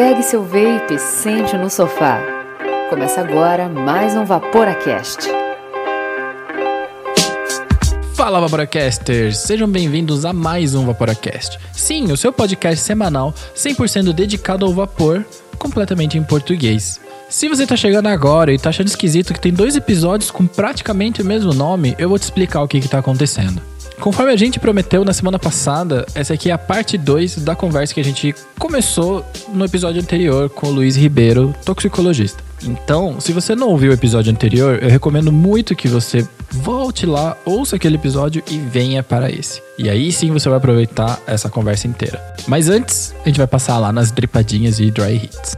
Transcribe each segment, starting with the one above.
Pegue seu vape e sente no sofá. Começa agora mais um Vaporacast. Fala Vaporacasters, sejam bem-vindos a mais um Vaporacast. Sim, o seu podcast semanal 100% dedicado ao vapor, completamente em português. Se você tá chegando agora e tá achando esquisito que tem dois episódios com praticamente o mesmo nome, eu vou te explicar o que que tá acontecendo. Conforme a gente prometeu na semana passada, essa aqui é a parte 2 da conversa que a gente começou no episódio anterior com o Luiz Ribeiro, toxicologista. Então, se você não ouviu o episódio anterior, eu recomendo muito que você volte lá, ouça aquele episódio e venha para esse. E aí sim você vai aproveitar essa conversa inteira. Mas antes, a gente vai passar lá nas dripadinhas e dry hits.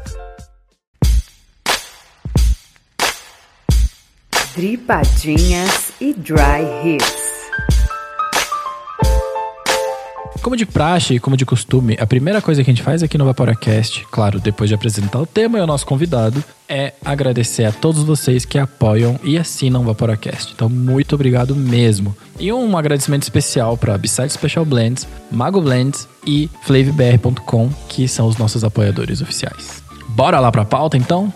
Dripadinhas e Dry Hits. Como de praxe e como de costume, a primeira coisa que a gente faz aqui no Vaporacast, claro, depois de apresentar o tema e o nosso convidado, é agradecer a todos vocês que apoiam e assinam o Vaporacast. Então, muito obrigado mesmo. E um agradecimento especial para Beside Special Blends, Mago Blends e FlavBR.com, que são os nossos apoiadores oficiais. Bora lá pra pauta então?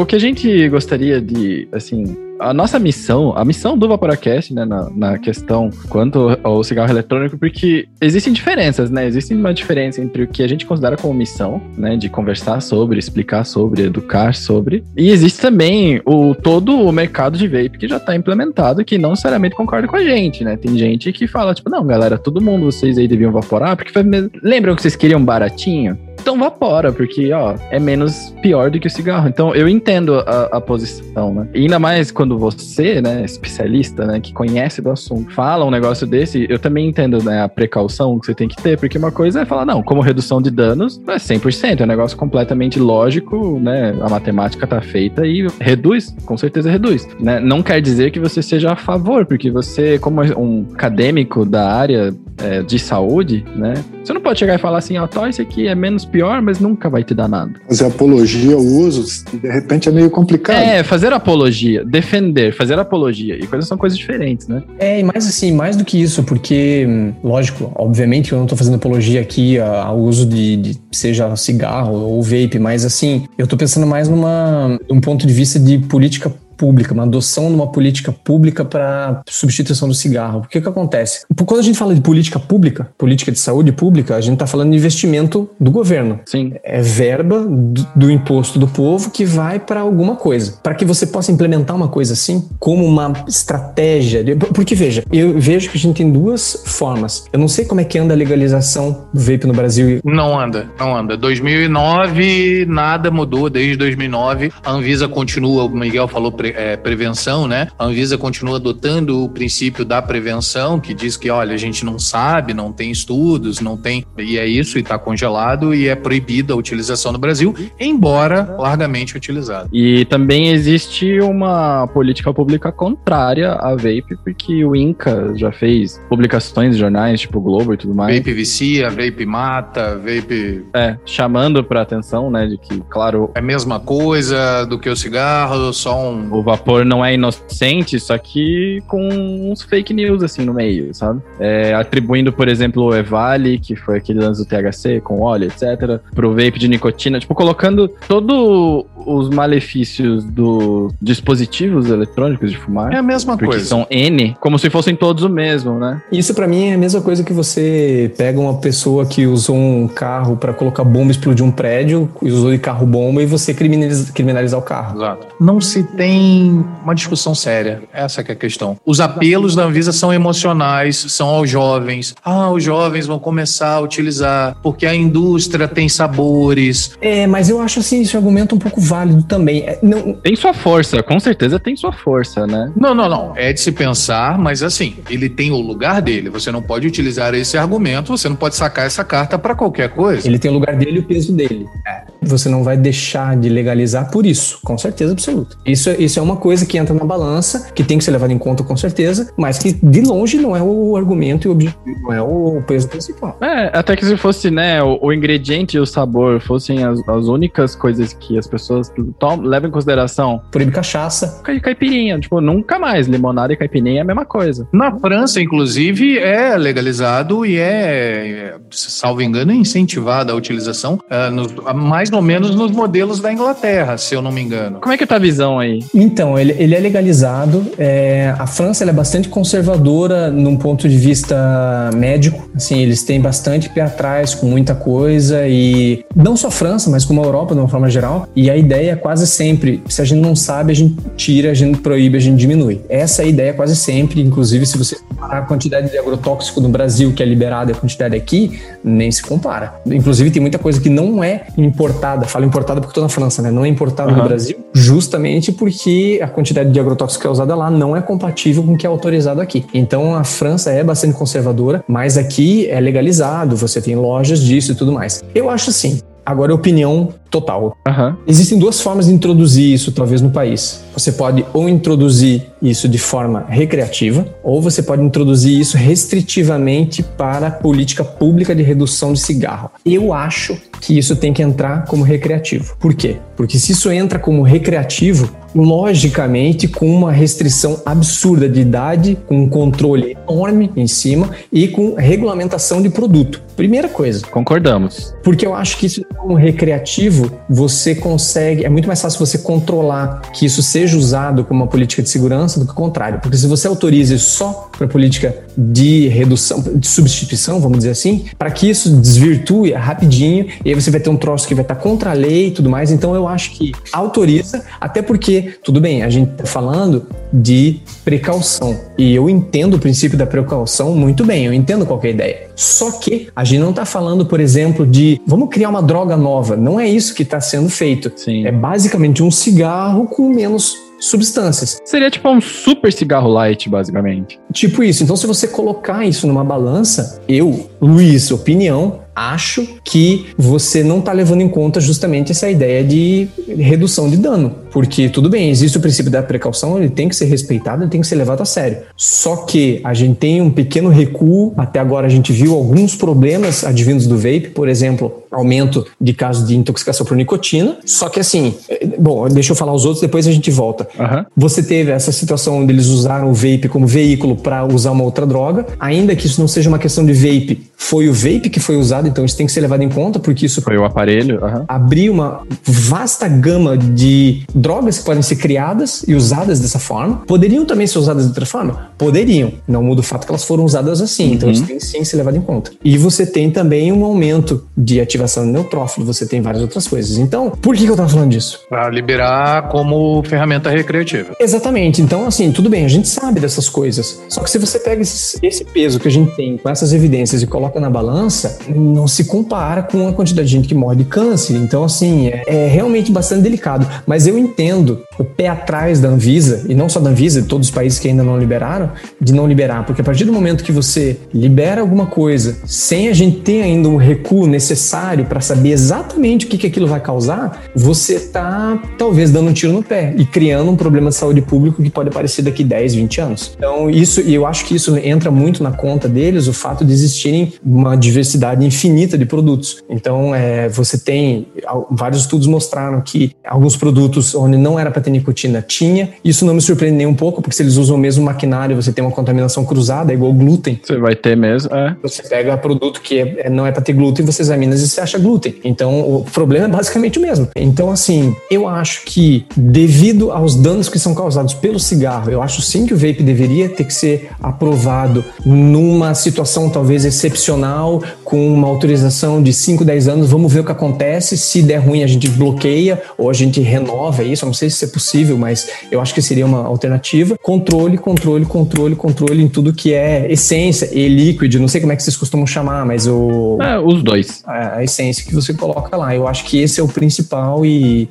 O que a gente gostaria de, assim, a nossa missão, a missão do Vaporacast, né, na, na, questão quanto ao cigarro eletrônico, porque existem diferenças, né? Existe uma diferença entre o que a gente considera como missão, né, de conversar sobre, explicar sobre, educar sobre, e existe também o todo o mercado de vape que já está implementado, que não necessariamente concorda com a gente, né? Tem gente que fala, tipo, não, galera, todo mundo, vocês aí deviam vaporar, porque foi mesmo... lembram que vocês queriam baratinho? Então vapora, porque, ó, é menos pior do que o cigarro. Então eu entendo a, a posição, né? E ainda mais quando você, né, especialista, né, que conhece do assunto, fala um negócio desse, eu também entendo, né, a precaução que você tem que ter, porque uma coisa é falar, não, como redução de danos, é 100%, é um negócio completamente lógico, né, a matemática tá feita e reduz, com certeza reduz, né? Não quer dizer que você seja a favor, porque você, como um acadêmico da área é, de saúde, né, você não pode chegar e falar assim, ó, oh, isso aqui é menos pior, mas nunca vai te dar nada. Fazer apologia ao uso, de repente é meio complicado. É, fazer apologia, defender, fazer apologia, e coisas são coisas diferentes, né? É, e mais assim, mais do que isso, porque, lógico, obviamente eu não tô fazendo apologia aqui ao uso de, de seja cigarro ou vape, mas assim, eu tô pensando mais numa, um ponto de vista de política pública, uma adoção de uma política pública para substituição do cigarro. O que acontece? Quando a gente fala de política pública, política de saúde pública, a gente está falando de investimento do governo. Sim. É verba do, do imposto do povo que vai para alguma coisa. Para que você possa implementar uma coisa assim, como uma estratégia. De, porque veja, eu vejo que a gente tem duas formas. Eu não sei como é que anda a legalização do vape no Brasil. Não anda, não anda. 2009 nada mudou desde 2009. A Anvisa continua, o Miguel falou é, prevenção, né? A Anvisa continua adotando o princípio da prevenção, que diz que, olha, a gente não sabe, não tem estudos, não tem. E é isso, e está congelado, e é proibida a utilização no Brasil, embora largamente utilizada. E também existe uma política pública contrária à vape, porque o INCA já fez publicações em jornais, tipo Globo e tudo mais. Vape vicia, vape mata, vape. É, chamando para atenção, né, de que, claro. É a mesma coisa do que o cigarro, só um o vapor não é inocente, só que com uns fake news assim no meio, sabe? É, atribuindo, por exemplo, o Evali, que foi aquele lance do THC com óleo, etc., pro vape de nicotina, tipo, colocando todos os malefícios dos dispositivos eletrônicos de fumar. É a mesma porque coisa. são N, como se fossem todos o mesmo, né? Isso para mim é a mesma coisa que você pega uma pessoa que usou um carro para colocar bomba e explodir um prédio, usou de carro bomba e você criminaliza, criminalizar o carro. Exato. Não se tem uma discussão séria. Essa é a questão. Os apelos da Anvisa são emocionais, são aos jovens. Ah, os jovens vão começar a utilizar porque a indústria tem sabores. É, mas eu acho assim esse argumento um pouco válido também. É, não... Tem sua força, com certeza tem sua força, né? Não, não, não. É de se pensar, mas assim, ele tem o lugar dele. Você não pode utilizar esse argumento, você não pode sacar essa carta para qualquer coisa. Ele tem o lugar dele e o peso dele. É. Você não vai deixar de legalizar por isso, com certeza absoluta. Isso, isso isso é uma coisa que entra na balança, que tem que ser levada em conta com certeza, mas que de longe não é o argumento e o objetivo, não é o peso principal. É, até que se fosse, né, o, o ingrediente e o sabor fossem as, as únicas coisas que as pessoas tom, levam em consideração? Proíbe cachaça. Cai- Caipirinha, tipo, nunca mais. Limonada e caipirinha é a mesma coisa. Na França, inclusive, é legalizado e é, salvo engano, incentivada a utilização, ah, nos- mais ou menos nos modelos da Inglaterra, se eu não me engano. Como é que tá a visão aí? Então, ele, ele é legalizado. é, a França ela é bastante conservadora num ponto de vista médico. Assim, eles têm bastante pé atrás com muita coisa e não só a França, mas como a Europa de uma forma geral. E a ideia é quase sempre, se a gente não sabe, a gente tira, a gente proíbe, a gente diminui. Essa é a ideia quase sempre. Inclusive, se você comparar a quantidade de agrotóxico no Brasil que é liberada e a quantidade aqui, nem se compara. Inclusive, tem muita coisa que não é importada. Falo importada porque estou na França, né? Não é importada no Aham. Brasil, justamente porque a quantidade de agrotóxico que é usada lá não é compatível com o que é autorizado aqui. Então, a França é bastante conservadora, mas aqui é legalizado, você tem lojas disso e tudo mais. Eu acho assim. Agora, opinião total. Aham. Existem duas formas de introduzir isso, talvez, no país. Você pode ou introduzir isso de forma recreativa, ou você pode introduzir isso restritivamente para a política pública de redução de cigarro. Eu acho que isso tem que entrar como recreativo. Por quê? Porque se isso entra como recreativo, logicamente com uma restrição absurda de idade, com um controle enorme em cima e com regulamentação de produto. Primeira coisa, Concordamos. porque eu acho que isso como recreativo, você consegue. É muito mais fácil você controlar que isso seja usado como uma política de segurança do que o contrário. Porque se você autoriza só para política de redução, de substituição, vamos dizer assim, para que isso desvirtue rapidinho, e aí você vai ter um troço que vai estar contra a lei e tudo mais. Então eu acho que autoriza, até porque, tudo bem, a gente tá falando de precaução. E eu entendo o princípio da precaução muito bem, eu entendo qual que a ideia. Só que a gente não está falando, por exemplo, de vamos criar uma droga nova. Não é isso que está sendo feito. Sim. É basicamente um cigarro com menos substâncias. Seria tipo um super cigarro light, basicamente. Tipo isso. Então, se você colocar isso numa balança, eu, Luiz, opinião, acho que você não está levando em conta justamente essa ideia de redução de dano. Porque, tudo bem, existe o princípio da precaução, ele tem que ser respeitado, ele tem que ser levado a sério. Só que a gente tem um pequeno recuo, até agora a gente viu alguns problemas advindos do vape, por exemplo, aumento de casos de intoxicação por nicotina. Só que assim, eh, bom, deixa eu falar os outros, depois a gente volta. Aham. Você teve essa situação onde eles usaram o vape como veículo para usar uma outra droga, ainda que isso não seja uma questão de vape, foi o vape que foi usado, então isso tem que ser levado em conta, porque isso Foi o aparelho. Aham. abrir uma vasta gama de drogas que podem ser criadas e usadas dessa forma. Poderiam também ser usadas de outra forma? Poderiam. Não muda o fato que elas foram usadas assim. Então Uhum. isso tem sim que ser levado em conta. E você tem também um aumento de ativação do neutrófilo, você tem várias outras coisas. Então, por que, que eu tava falando disso? Para liberar como ferramenta recreativa. Exatamente. Então, assim, tudo bem, a gente sabe dessas coisas. Só que se você pega esse, esse peso que a gente tem com essas evidências e coloca na balança, não se compara com a quantidade de gente que morre de câncer. Então, assim, é, é realmente bastante delicado. Mas eu entendo o pé atrás da Anvisa, e não só da Anvisa, de todos os países que ainda não liberaram, de não liberar. Porque a partir do momento que você libera alguma coisa sem a gente ter ainda um recuo necessário para saber exatamente o que, que aquilo vai causar, você tá talvez dando um tiro no pé e criando um problema de saúde público que pode aparecer daqui 10, 20 anos. Então, isso, e eu acho que isso entra muito na conta deles, o fato de existirem uma diversidade infinita de produtos. Então, é, você tem vários estudos mostraram que alguns produtos onde não era para ter nicotina tinha. Isso não me surpreende nem um pouco, porque se eles usam o mesmo maquinário, você tem uma contaminação cruzada, é igual glúten. Você vai ter mesmo. É. Você pega produto que é- é- não é para ter glúten, você examina e você acha glúten. Então, o problema é basicamente o mesmo. Então, assim, eu acho que devido aos danos que são causados pelo cigarro, eu acho sim que o vape deveria ter que ser aprovado numa situação talvez excepcional, com uma autorização de 5, 10 anos. Vamos ver o que acontece. Se der ruim, a gente bloqueia ou a gente renova isso. Eu não sei se isso é possível, mas eu acho que seria uma alternativa. Controle, controle, controle, controle em tudo que é essência e líquido. Não sei como é que vocês costumam chamar, mas o É, os dois. a a essência que você coloca lá. Eu acho que esse é o principal e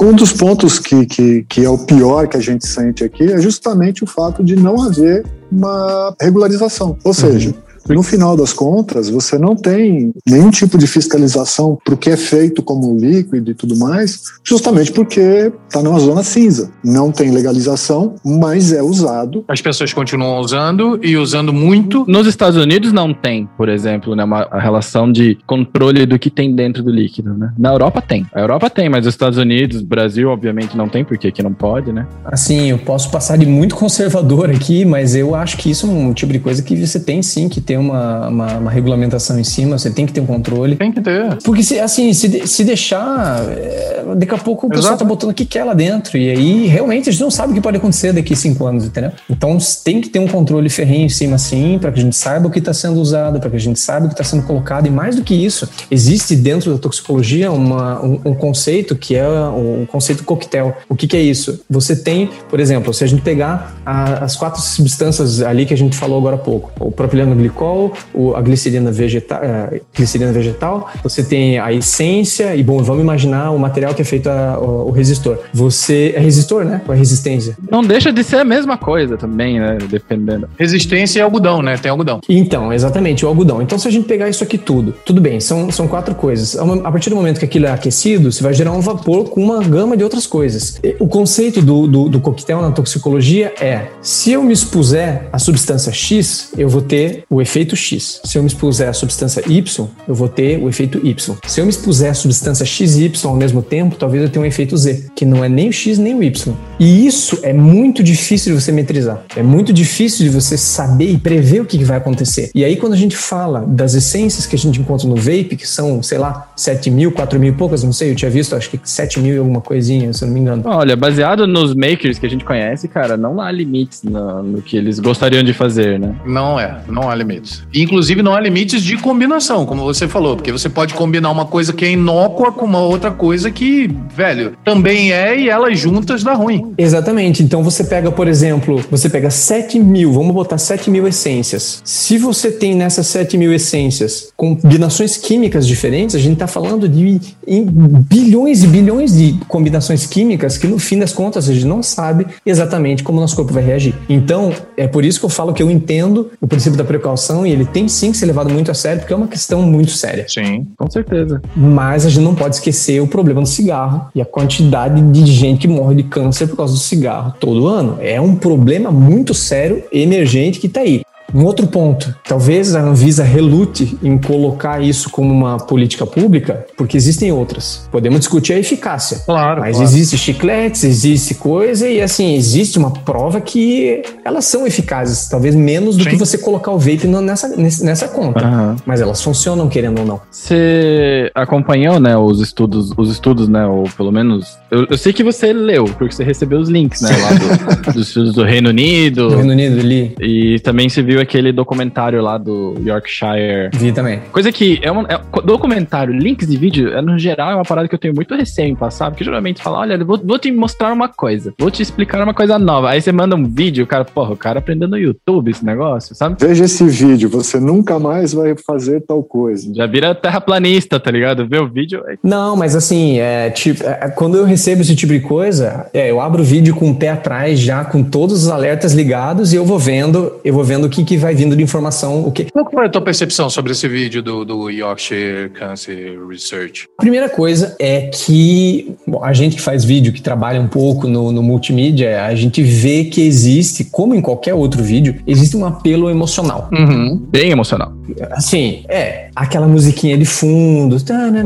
Um dos pontos que, que, que é o pior que a gente sente aqui é justamente o fato de não haver uma regularização. Ou seja, No final das contas, você não tem nenhum tipo de fiscalização para o que é feito como líquido e tudo mais, justamente porque está numa zona cinza. Não tem legalização, mas é usado. As pessoas continuam usando e usando muito. Nos Estados Unidos não tem, por exemplo, né, uma relação de controle do que tem dentro do líquido, né? Na Europa tem. A Europa tem, mas os Estados Unidos, Brasil, obviamente não tem, porque aqui não pode, né? Assim, eu posso passar de muito conservador aqui, mas eu acho que isso é um tipo de coisa que você tem sim que ter uma, uma, uma regulamentação em cima, você tem que ter um controle. Tem que ter. Porque, se, assim, se, se deixar, é, daqui a pouco o pessoal Exato. tá botando o que quer lá dentro. E aí, realmente, a gente não sabe o que pode acontecer daqui a cinco anos, entendeu? Então, tem que ter um controle ferrenho em cima, sim, para que a gente saiba o que está sendo usado, para que a gente saiba o que está sendo colocado. E mais do que isso, existe dentro da toxicologia uma, um, um conceito que é o conceito coquetel. O que, que é isso? Você tem, por exemplo, se a gente pegar a- as quatro substâncias ali que a gente falou agora há pouco, o propileno glicol, o- a glicerina vegetal, glicerina vegetal, você tem a essência e bom, vamos imaginar o material que é feito a- o, o resistor. Você é resistor, né? Com a resistência. Não deixa de ser a mesma coisa também, né? Dependendo. Resistência e algodão, né? Tem algodão. Então, exatamente, o algodão. Então, se a gente pegar isso aqui tudo, tudo bem, são, são quatro coisas. A partir do momento que aquilo é aquecido, você vai gerar um vapor com uma gama de outras coisas. O conceito do, do, do coquetel na toxicologia é: se eu me expuser à substância X, eu vou ter o efeito X. Se eu me expuser à substância Y, eu vou ter o efeito Y. Se eu me expuser à substância XY ao mesmo tempo, talvez eu tenha um efeito Z, que não é nem o X nem o Y. E isso é muito difícil de você metrizar. É muito difícil de você saber e prever o que que vai acontecer. E aí, quando a gente fala das essências que a gente encontra no vape, que são, sei lá, 7 mil, 4 mil e poucas, não sei, eu tinha visto, acho que 7 mil e alguma coisinha, se eu não me engano. Olha, baseado nos makers que a gente conhece, cara, não há limites no, no que eles gostariam de fazer, né? Não é, não há limites. Inclusive, não há limites de combinação, como você falou, porque você pode combinar uma coisa que é inócua com uma outra coisa que, velho, também é e elas juntas dá ruim. Exatamente. Então você pega, por exemplo, você pega 7 mil, vamos botar 7 mil essências. Se você tem nessas 7 mil essências combinações químicas diferentes, a gente está falando de bilhões e bilhões de combinações químicas que no fim das contas a gente não sabe exatamente como o nosso corpo vai reagir. Então, é por isso que eu falo que eu entendo o princípio da precaução e ele tem sim que ser levado muito a sério, porque é uma questão muito séria. Sim. Com certeza. Mas a gente não pode esquecer o problema do cigarro e a quantidade de gente que morre de câncer por causa do cigarro todo ano. É um problema muito sério, emergente, que está aí. Um outro ponto, talvez a Anvisa relute em colocar isso como uma política pública, porque existem outras. Podemos discutir a eficácia. Claro. Mas claro. existe chicletes, existe coisa e assim, existe uma prova que elas são eficazes, talvez menos do Sim. que você colocar o vape nessa, nessa conta. Aham. Mas elas funcionam, querendo ou não. Você acompanhou, né, os estudos, os estudos, né, ou pelo menos... Eu, eu sei que você leu, porque você recebeu os links, né, lá do- dos do Reino Unido. No Reino Unido ali, E também se viu aquele documentário lá do Yorkshire. vi também. Coisa que é um é- documentário, links de vídeo, é, no geral, é uma parada que eu tenho muito receio em passar, porque geralmente fala, olha, vou, vou te mostrar uma coisa, vou te explicar uma coisa nova. Aí você manda um vídeo, o cara, porra, o cara aprendeu no YouTube esse negócio, sabe? Veja esse vídeo, você nunca mais vai fazer tal coisa. Já vira terraplanista, tá ligado? Vê o vídeo, é Não, mas assim, é, tipo, é, quando eu recebo esse tipo de coisa, é, eu abro o vídeo com o pé atrás, já com todos os alertas ligados, e eu vou vendo, eu vou vendo o que, que vai vindo de informação. O que... Qual foi a tua percepção sobre esse vídeo do, do Yorkshire Cancer Research? A primeira coisa é que bom, a gente que faz vídeo, que trabalha um pouco no, no multimídia, a gente vê que existe, como em qualquer outro vídeo, existe um apelo emocional. Uhum. bem emocional. Assim, é, aquela musiquinha de fundo.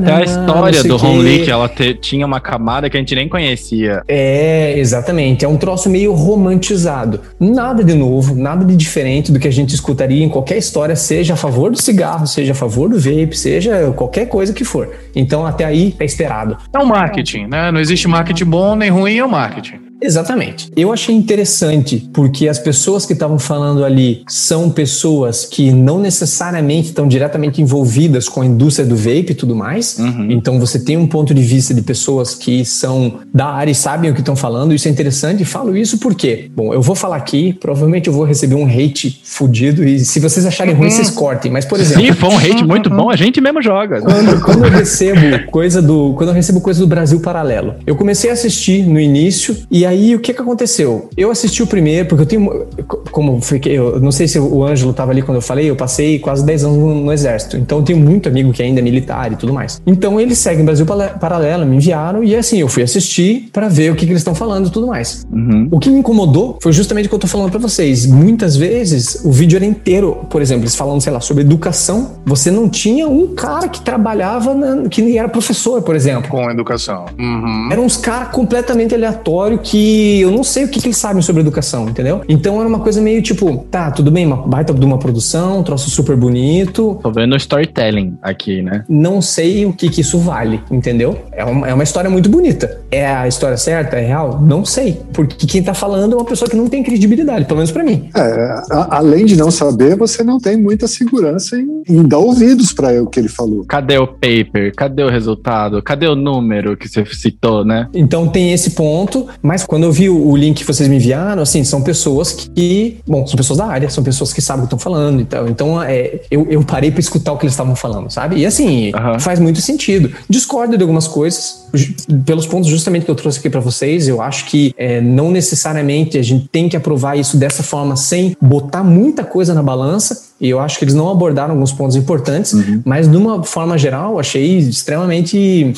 É a história do. Ron Lee, que ela te- tinha uma camada que a gente nem conhecia. É, exatamente. É um troço meio romantizado. Nada de novo, nada de diferente do que a gente escutaria em qualquer história, seja a favor do cigarro, seja a favor do vape, seja qualquer coisa que for. Então, até aí, é esperado. É um marketing, né? Não existe marketing bom nem ruim, é o marketing. Exatamente. Eu achei interessante porque as pessoas que estavam falando ali são pessoas que não necessariamente estão diretamente envolvidas com a indústria do vape e tudo mais. Uhum. Então você tem um ponto de vista de pessoas que são da área e sabem o que estão falando. Isso é interessante e falo isso porque, bom, eu vou falar aqui, provavelmente eu vou receber um hate fudido e se vocês acharem ruim, vocês cortem. Mas, por exemplo, Se for um hate muito bom, a gente mesmo joga. quando, quando eu recebo coisa do quando eu recebo coisa do Brasil Paralelo, eu comecei a assistir no início e aí, o que que aconteceu? Eu assisti o primeiro, porque eu tenho. Como fiquei, eu não sei se o Ângelo tava ali quando eu falei, eu passei quase 10 anos no, no Exército. Então, eu tenho muito amigo que ainda é militar e tudo mais. Então, eles seguem Brasil Paralelo, me enviaram, e assim, eu fui assistir para ver o que, que eles estão falando e tudo mais. Uhum. O que me incomodou foi justamente o que eu tô falando para vocês. Muitas vezes, o vídeo era inteiro, por exemplo, eles falando, sei lá, sobre educação. Você não tinha um cara que trabalhava, na, que era professor, por exemplo. Com educação. Uhum. Eram uns caras completamente aleatórios que eu não sei o que, que eles sabem sobre educação, entendeu? Então era uma coisa meio tipo, tá, tudo bem, uma baita de uma produção, um troço super bonito. Tô vendo storytelling aqui, né? Não sei o que, que isso vale, entendeu? É uma, é uma história muito bonita. É a história certa? É real? Não sei. Porque quem tá falando é uma pessoa que não tem credibilidade, pelo menos para mim. É, a, além de não saber, você não tem muita segurança em, em dar ouvidos para o que ele falou. Cadê o paper? Cadê o resultado? Cadê o número que você citou, né? Então tem esse ponto, mas quando eu vi o, link que vocês me enviaram, assim, são pessoas que, bom, são pessoas da área, são pessoas que sabem o que estão falando e tal. Então é, eu, eu parei para escutar o que eles estavam falando, sabe? E assim, Aham. faz muito sentido. Discordo de algumas coisas, pelos pontos justamente que eu trouxe aqui para vocês. Eu acho que é, não necessariamente a gente tem que aprovar isso dessa forma sem botar muita coisa na balança. E eu acho que eles não abordaram alguns pontos importantes, mas de uma forma geral, achei extremamente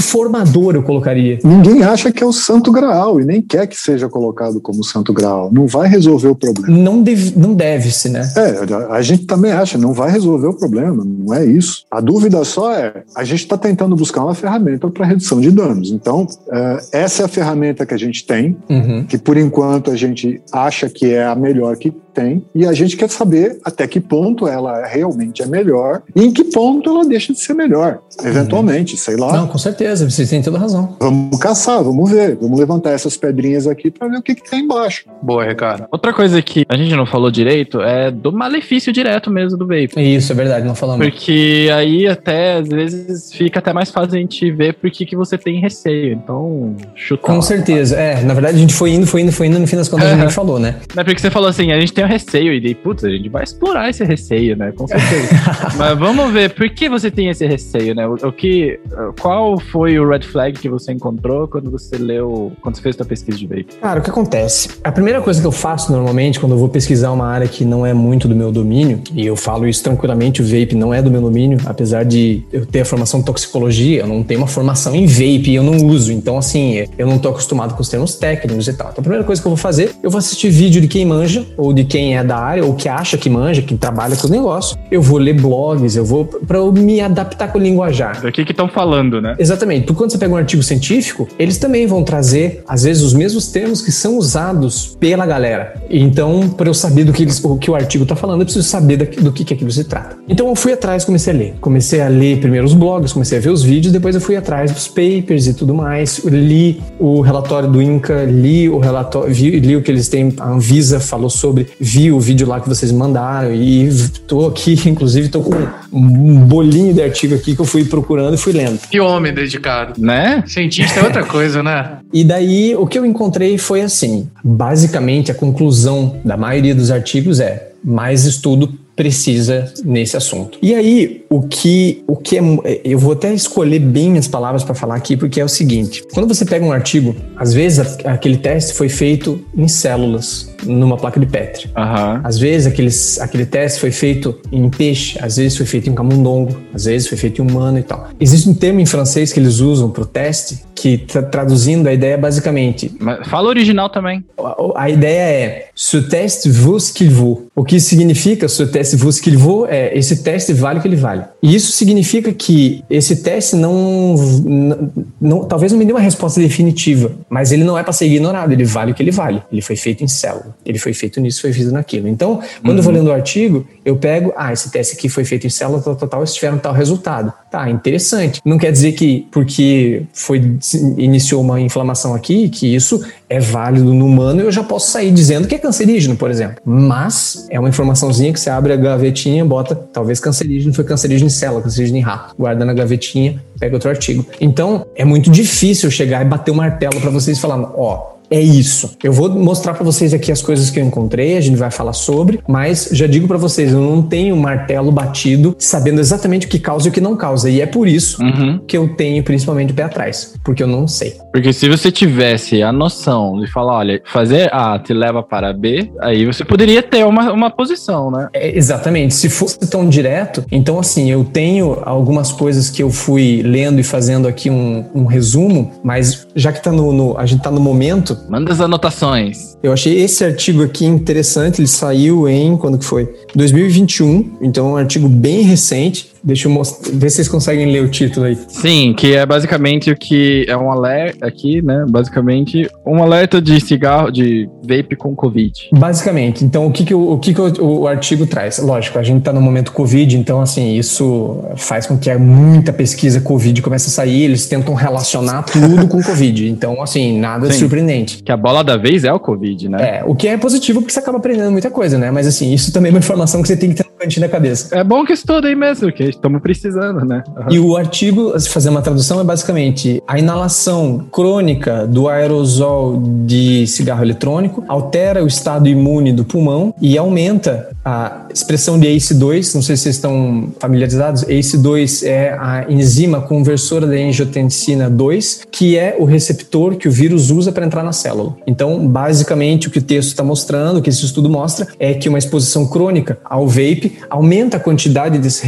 formador, eu colocaria. Ninguém acha que é o santo graal e nem quer que seja colocado como santo graal. Não vai resolver o problema. Não deve, não deve-se, né? É, a gente também acha, não vai resolver o problema, não é isso. A dúvida só é, a gente está tentando buscar uma ferramenta para redução de danos. Então, é, essa é a ferramenta que a gente tem, Uhum. que por enquanto a gente acha que é a melhor que tem, e a gente quer saber até que ponto ela realmente é melhor e em que ponto ela deixa de ser melhor, eventualmente, sei lá. Não, com certeza, vocês têm toda razão. Vamos caçar, vamos ver, vamos levantar essas pedrinhas aqui para ver o que, que tem embaixo. Boa, Ricardo. Outra coisa que a gente não falou direito é do malefício direto mesmo do vape. Isso, é verdade, não falamos. Porque aí até, às vezes, fica até mais fácil a gente ver por que, que você tem receio. Então, chuta. Com certeza. É, na verdade a gente foi indo, foi indo, foi indo, no fim das contas a gente falou, né? É porque você falou assim, a gente tem o receio, e daí, putz, a gente vai explorar esse receio, né? Com certeza. Mas vamos ver, por que você tem esse receio, né? O, o que, qual foi o red flag que você encontrou quando você leu, quando você fez sua pesquisa de vape? Cara, o que acontece? A primeira coisa que eu faço normalmente quando eu vou pesquisar uma área que não é muito do meu domínio, e eu falo isso tranquilamente, o vape não é do meu domínio, apesar de eu ter a formação em toxicologia, eu não tenho uma formação em vape e eu não uso. Então, assim, eu não tô acostumado com os termos técnicos e tal. Então, a primeira coisa que eu vou fazer, eu vou assistir vídeo de quem manja, ou de quem é da área, ou que acha que manja, que trabalha com o negócio. Eu vou ler blogs, eu vou para eu me adaptar com o linguajar. Do que que estão falando, né? Exatamente. Porque quando você pega um artigo científico, eles também vão trazer, às vezes, os mesmos termos que são usados pela galera. Então, para eu saber do que, eles, o que o artigo está falando, eu preciso saber daqui- do que, que aquilo se trata. Então, eu fui atrás, comecei a ler. Comecei a ler primeiro os blogs, comecei a ver os vídeos, depois eu fui atrás dos papers e tudo mais. Li o relatório do INCA, li o relatório, vi- li o que eles têm, a Anvisa falou sobre, vi o vídeo lá que vocês mandaram e tô aqui, inclusive, tô com um bolinho de artigo aqui que eu fui procurando e fui lendo. Que homem dedicado. Né? Cientista é outra coisa, né? E daí o que eu encontrei foi assim: basicamente a conclusão da maioria dos artigos é mais estudo precisa nesse assunto. E aí, o que, o que é. mu- Eu vou até escolher bem minhas palavras para falar aqui, porque é o seguinte: quando você pega um artigo, às vezes aquele teste foi feito em células, numa placa de Petri. Aham. Às vezes aqueles, aquele teste foi feito em peixe, às vezes foi feito em camundongo, às vezes foi feito em humano e tal. Existe um termo em francês que eles usam para o teste, que tra- traduzindo a ideia basicamente Mas fala original também. a, a ideia é ce teste vaut ce qu'il vaut. O que significa ce teste vaut ce qu'il vaut é esse teste vale o que ele vale. E isso significa que esse teste não, não, não- talvez não me dê uma resposta definitiva, mas ele não é para ser ignorado, ele vale o que ele vale. Ele foi feito em célula, ele foi feito nisso, foi feito naquilo. Então, quando eu vou lendo o artigo, eu pego, ah, esse teste aqui foi feito em célula, tal, tal, tal, eles tiveram tal resultado. Tá, interessante. Não quer dizer que porque foi iniciou uma inflamação aqui, que isso é válido no humano, eu já posso sair dizendo que é cancerígeno, por exemplo. Mas é uma informaçãozinha que você abre a gavetinha, bota talvez cancerígeno, foi cancerígeno em célula, cancerígeno em rato. Guarda na gavetinha, pega outro artigo. Então, é muito difícil chegar e bater o martelo para vocês falando, ó, é isso. Eu vou mostrar para vocês aqui as coisas que eu encontrei, a gente vai falar sobre, mas já digo para vocês, eu não tenho martelo batido sabendo exatamente o que causa e o que não causa. E é por isso Uhum. que eu tenho principalmente o pé atrás, porque eu não sei. Porque se você tivesse a noção de falar, olha, fazer A te leva para B, aí você poderia ter uma, uma posição, né? É, exatamente. Se fosse tão direto, então assim, eu tenho algumas coisas que eu fui lendo e fazendo aqui um, um resumo, mas já que tá no, no, a gente tá no momento. Manda as anotações. Eu achei esse artigo aqui interessante, ele saiu em. quando que foi? 2021, então é um artigo bem recente. Deixa eu mostrar, ver se vocês conseguem ler o título aí. Sim, que é basicamente o que é um alerta aqui, né? Basicamente, um alerta de cigarro, de vape com Covid. Basicamente. Então, o que, que, o, o, que, que o, o artigo traz? Lógico, a gente está no momento Covid, então, assim, isso faz com que muita pesquisa Covid comece a sair. Eles tentam relacionar tudo com Covid. Então, assim, nada Sim. surpreendente. Que a bola da vez é o Covid, né? É, o que é positivo porque você acaba aprendendo muita coisa, né? Mas, assim, isso também é uma informação que você tem que ter no cantinho da cabeça. É bom que estuda aí mesmo, que estamos precisando, né? Uhum. E o artigo, se fazer uma tradução, é basicamente a inalação crônica do aerosol de cigarro eletrônico altera o estado imune do pulmão e aumenta a expressão de ACE2. Não sei se vocês estão familiarizados. ACE2 é a enzima conversora da angiotensina 2, que é o receptor que o vírus usa para entrar na célula. Então, basicamente, o que o texto está mostrando, o que esse estudo mostra, é que uma exposição crônica ao vape aumenta a quantidade desses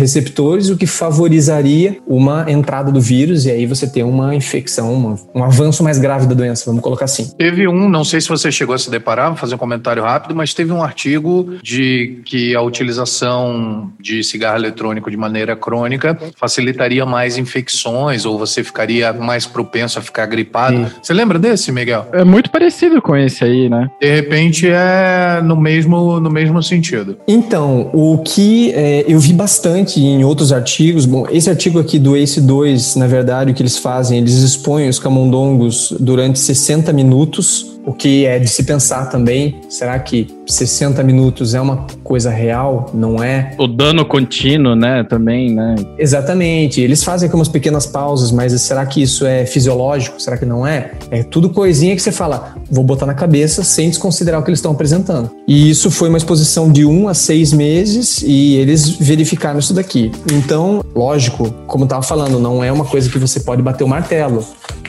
receptores, o que favorizaria uma entrada do vírus e aí você tem uma infecção, uma, um avanço mais grave da doença, vamos colocar assim. Teve um, não sei se você chegou a se deparar, vou fazer um comentário rápido, mas teve um artigo de que a utilização de cigarro eletrônico de maneira crônica facilitaria mais infecções ou você ficaria mais propenso a ficar gripado. Sim. Você lembra desse, Miguel? É muito parecido com esse aí, né? De repente é no mesmo, no mesmo sentido. Então, o que é, eu vi bastante em outros artigos, bom, esse artigo aqui do ACE 2, na verdade, o que eles fazem, eles expõem os camundongos durante 60 minutos o que é de se pensar também. Será que 60 minutos é uma coisa real? Não é? O dano contínuo, né? Também, né? Exatamente. Eles fazem algumas pequenas pausas, mas será que isso é fisiológico? Será que não é? É tudo coisinha que você fala, vou botar na cabeça sem desconsiderar o que eles estão apresentando. E isso foi uma exposição de um a seis meses e eles verificaram isso daqui. Então, lógico, como eu tava falando, não é uma coisa que você pode bater o martelo.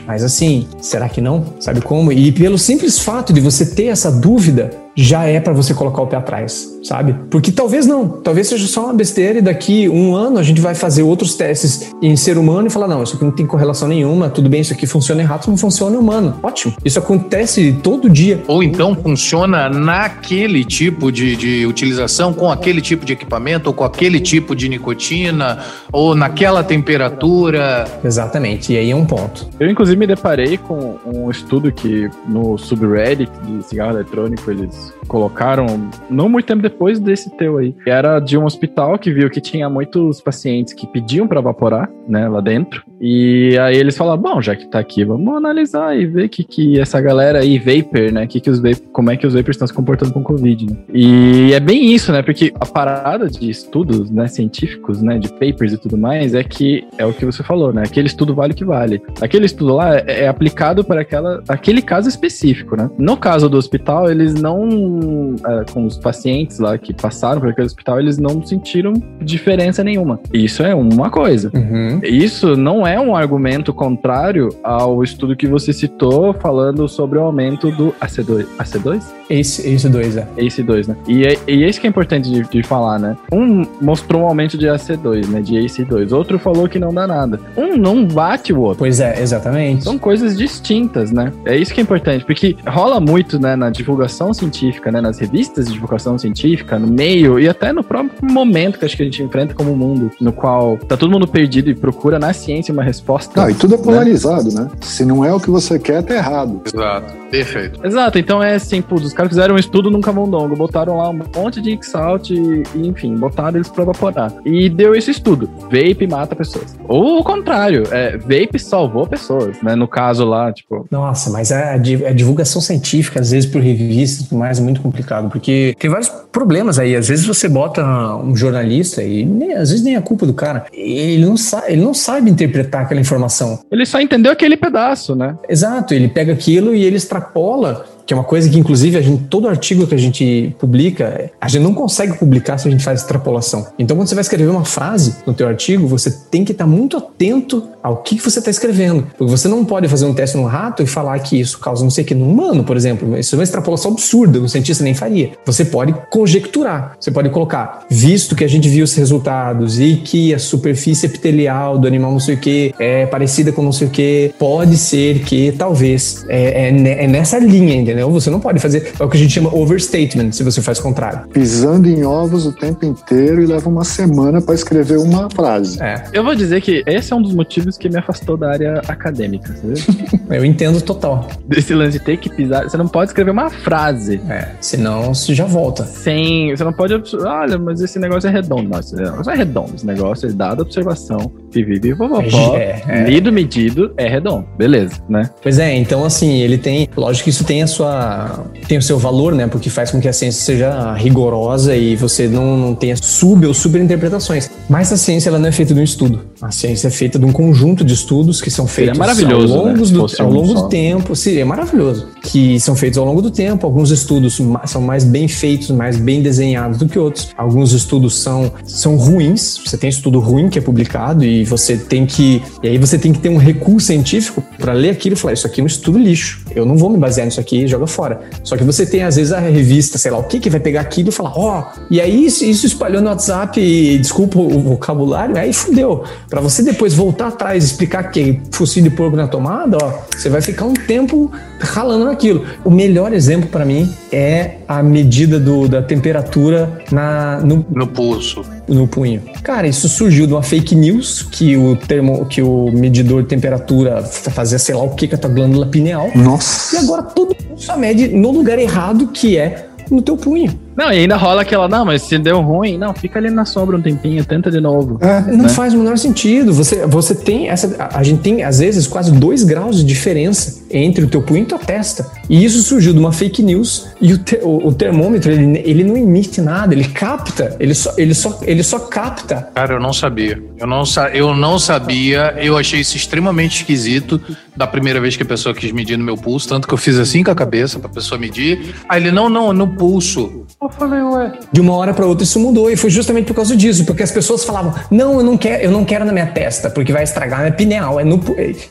Mas assim, será que não? Sabe como? E pelo simples fato de você ter essa dúvida, já é para você colocar o pé atrás, sabe? Porque talvez não, talvez seja só uma besteira e daqui um ano a gente vai fazer outros testes em ser humano e falar, não, isso aqui não tem correlação nenhuma, tudo bem, isso aqui funciona errado, não funciona em humano. Ótimo. Isso acontece todo dia. Ou então funciona naquele tipo de, de utilização, com aquele tipo de equipamento, ou com aquele tipo de nicotina, ou naquela temperatura. Exatamente, e aí é um ponto. Eu, inclusive, me deparei com um estudo que no subreddit de cigarro eletrônico eles colocaram não muito tempo depois desse teu aí. Era de um hospital que viu que tinha muitos pacientes que pediam para evaporar, né, lá dentro. E aí eles falaram, bom, já que tá aqui, vamos analisar e ver que que essa galera aí vapor, né, que que os vapor, como é que os vapors estão se comportando com covid, né? E é bem isso, né? Porque a parada de estudos, né, científicos, né, de papers e tudo mais é que é o que você falou, né? Aquele estudo vale o que vale. Aquele estudo lá é, é aplicado para aquela aquele caso específico, né? No caso do hospital, eles não é, com os pacientes lá que passaram por aquele hospital, eles não sentiram diferença nenhuma. Isso é uma coisa. Uhum. Isso não é um argumento contrário ao estudo que você citou falando sobre o aumento do AC2. AC2? Ace, Ace2, é. Ace2, né? E, é, e é isso que é importante de, de, falar, né? Um mostrou um aumento de AC2, né? De AC2. Outro falou que não dá nada. Um não bate o outro. Pois é, exatamente. São coisas distintas, né? É isso que é importante, porque rola muito, né, na divulgação científica, né? Nas revistas de divulgação científica, no meio e até no próprio momento que acho que a gente enfrenta como mundo, no qual tá todo mundo perdido e procura na ciência uma resposta. Não, e tudo é né? polarizado, né? né? Se não é o que você quer, tá errado. Exato. Perfeito. Exato, então é assim, pô, os caras fizeram um estudo no camundongo, botaram lá um monte de Xalt e, e, enfim, botaram eles pra evaporar. E deu esse estudo. Vape mata pessoas. Ou o contrário, é, vape salvou pessoas, né? No caso lá, tipo. Nossa, mas a, a divulgação científica, às vezes por revistas e tudo mais, é muito complicado, porque tem vários problemas aí. Às vezes você bota um jornalista e nem, às vezes nem é culpa do cara. Ele não, sabe, ele não sabe interpretar aquela informação. Ele só entendeu aquele pedaço, né? Exato, ele pega aquilo e ele extrapola que é uma coisa que, inclusive, a gente, todo artigo que a gente publica, a gente não consegue publicar se a gente faz extrapolação. Então, quando você vai escrever uma frase no teu artigo, você tem que estar muito atento ao que, que você está escrevendo. Porque você não pode fazer um teste no rato e falar que isso causa não sei o que no humano, por exemplo. Isso é uma extrapolação absurda, um cientista nem faria. Você pode conjecturar, você pode colocar, visto que a gente viu os resultados e que a superfície epitelial do animal não sei o que é parecida com não sei o que, pode ser que talvez é, é, é nessa linha, entendeu? Você não pode fazer é o que a gente chama overstatement se você faz o contrário. Pisando em ovos o tempo inteiro e leva uma semana para escrever uma frase. É. Eu vou dizer que esse é um dos motivos que me afastou da área acadêmica, sabe? Eu entendo total. Desse lance de ter que pisar, você não pode escrever uma frase. É, senão você já volta. Sem, você não pode, olha, mas esse negócio é redondo. Não, esse negócio é redondo. Esse negócio é dado observação, vive vovó, é, é. lido, medido, é redondo. Beleza, né? Pois é, então assim, ele tem, lógico que isso tem a sua, tem o seu valor, né? Porque faz com que a ciência seja rigorosa e você não, não tenha sub ou superinterpretações. Mas a ciência, ela não é feita de um estudo. A ciência é feita de um conjunto de estudos que são feitos é maravilhoso, ao longo, né? do, ao longo do tempo. Sim, é maravilhoso. Que são feitos ao longo do tempo. Alguns estudos são mais bem feitos, mais bem desenhados do que outros. Alguns estudos são, são ruins. Você tem estudo ruim que é publicado e você tem que. E aí você tem que ter um recurso científico para ler aquilo e falar: Isso aqui é um estudo lixo. Eu não vou me basear nisso aqui joga fora. Só que você tem, às vezes, a revista, sei lá o que, que vai pegar aquilo e falar: Ó, oh, e aí isso, isso espalhou no WhatsApp e desculpa o vocabulário, aí fudeu. Para você depois voltar atrás e explicar que focinho de porco na tomada, ó, você vai ficar um tempo ralando naquilo. O melhor exemplo para mim é a medida do, da temperatura na, no, no pulso. No punho. Cara, isso surgiu de uma fake news que o termo, que o medidor de temperatura fazia sei lá o que com a tua glândula pineal. Nossa. E agora todo mundo só mede no lugar errado que é no teu punho. Não, e ainda rola aquela, não, mas se deu ruim, não, fica ali na sombra um tempinho, tenta de novo. É, não né? faz o menor sentido. Você, você tem essa. A gente tem, às vezes, quase dois graus de diferença entre o teu punho e tua testa. E isso surgiu de uma fake news. E o, te, o, o termômetro, ele, ele não emite nada, ele capta, ele só, ele, só, ele só capta. Cara, eu não sabia. Eu não, eu não sabia, eu achei isso extremamente esquisito da primeira vez que a pessoa quis medir no meu pulso, tanto que eu fiz assim com a cabeça pra pessoa medir. Aí ele, não, não, no pulso. Eu falei, ué. De uma hora para outra isso mudou e foi justamente por causa disso, porque as pessoas falavam: "Não, eu não quero, eu não quero na minha testa, porque vai estragar minha pineal, é no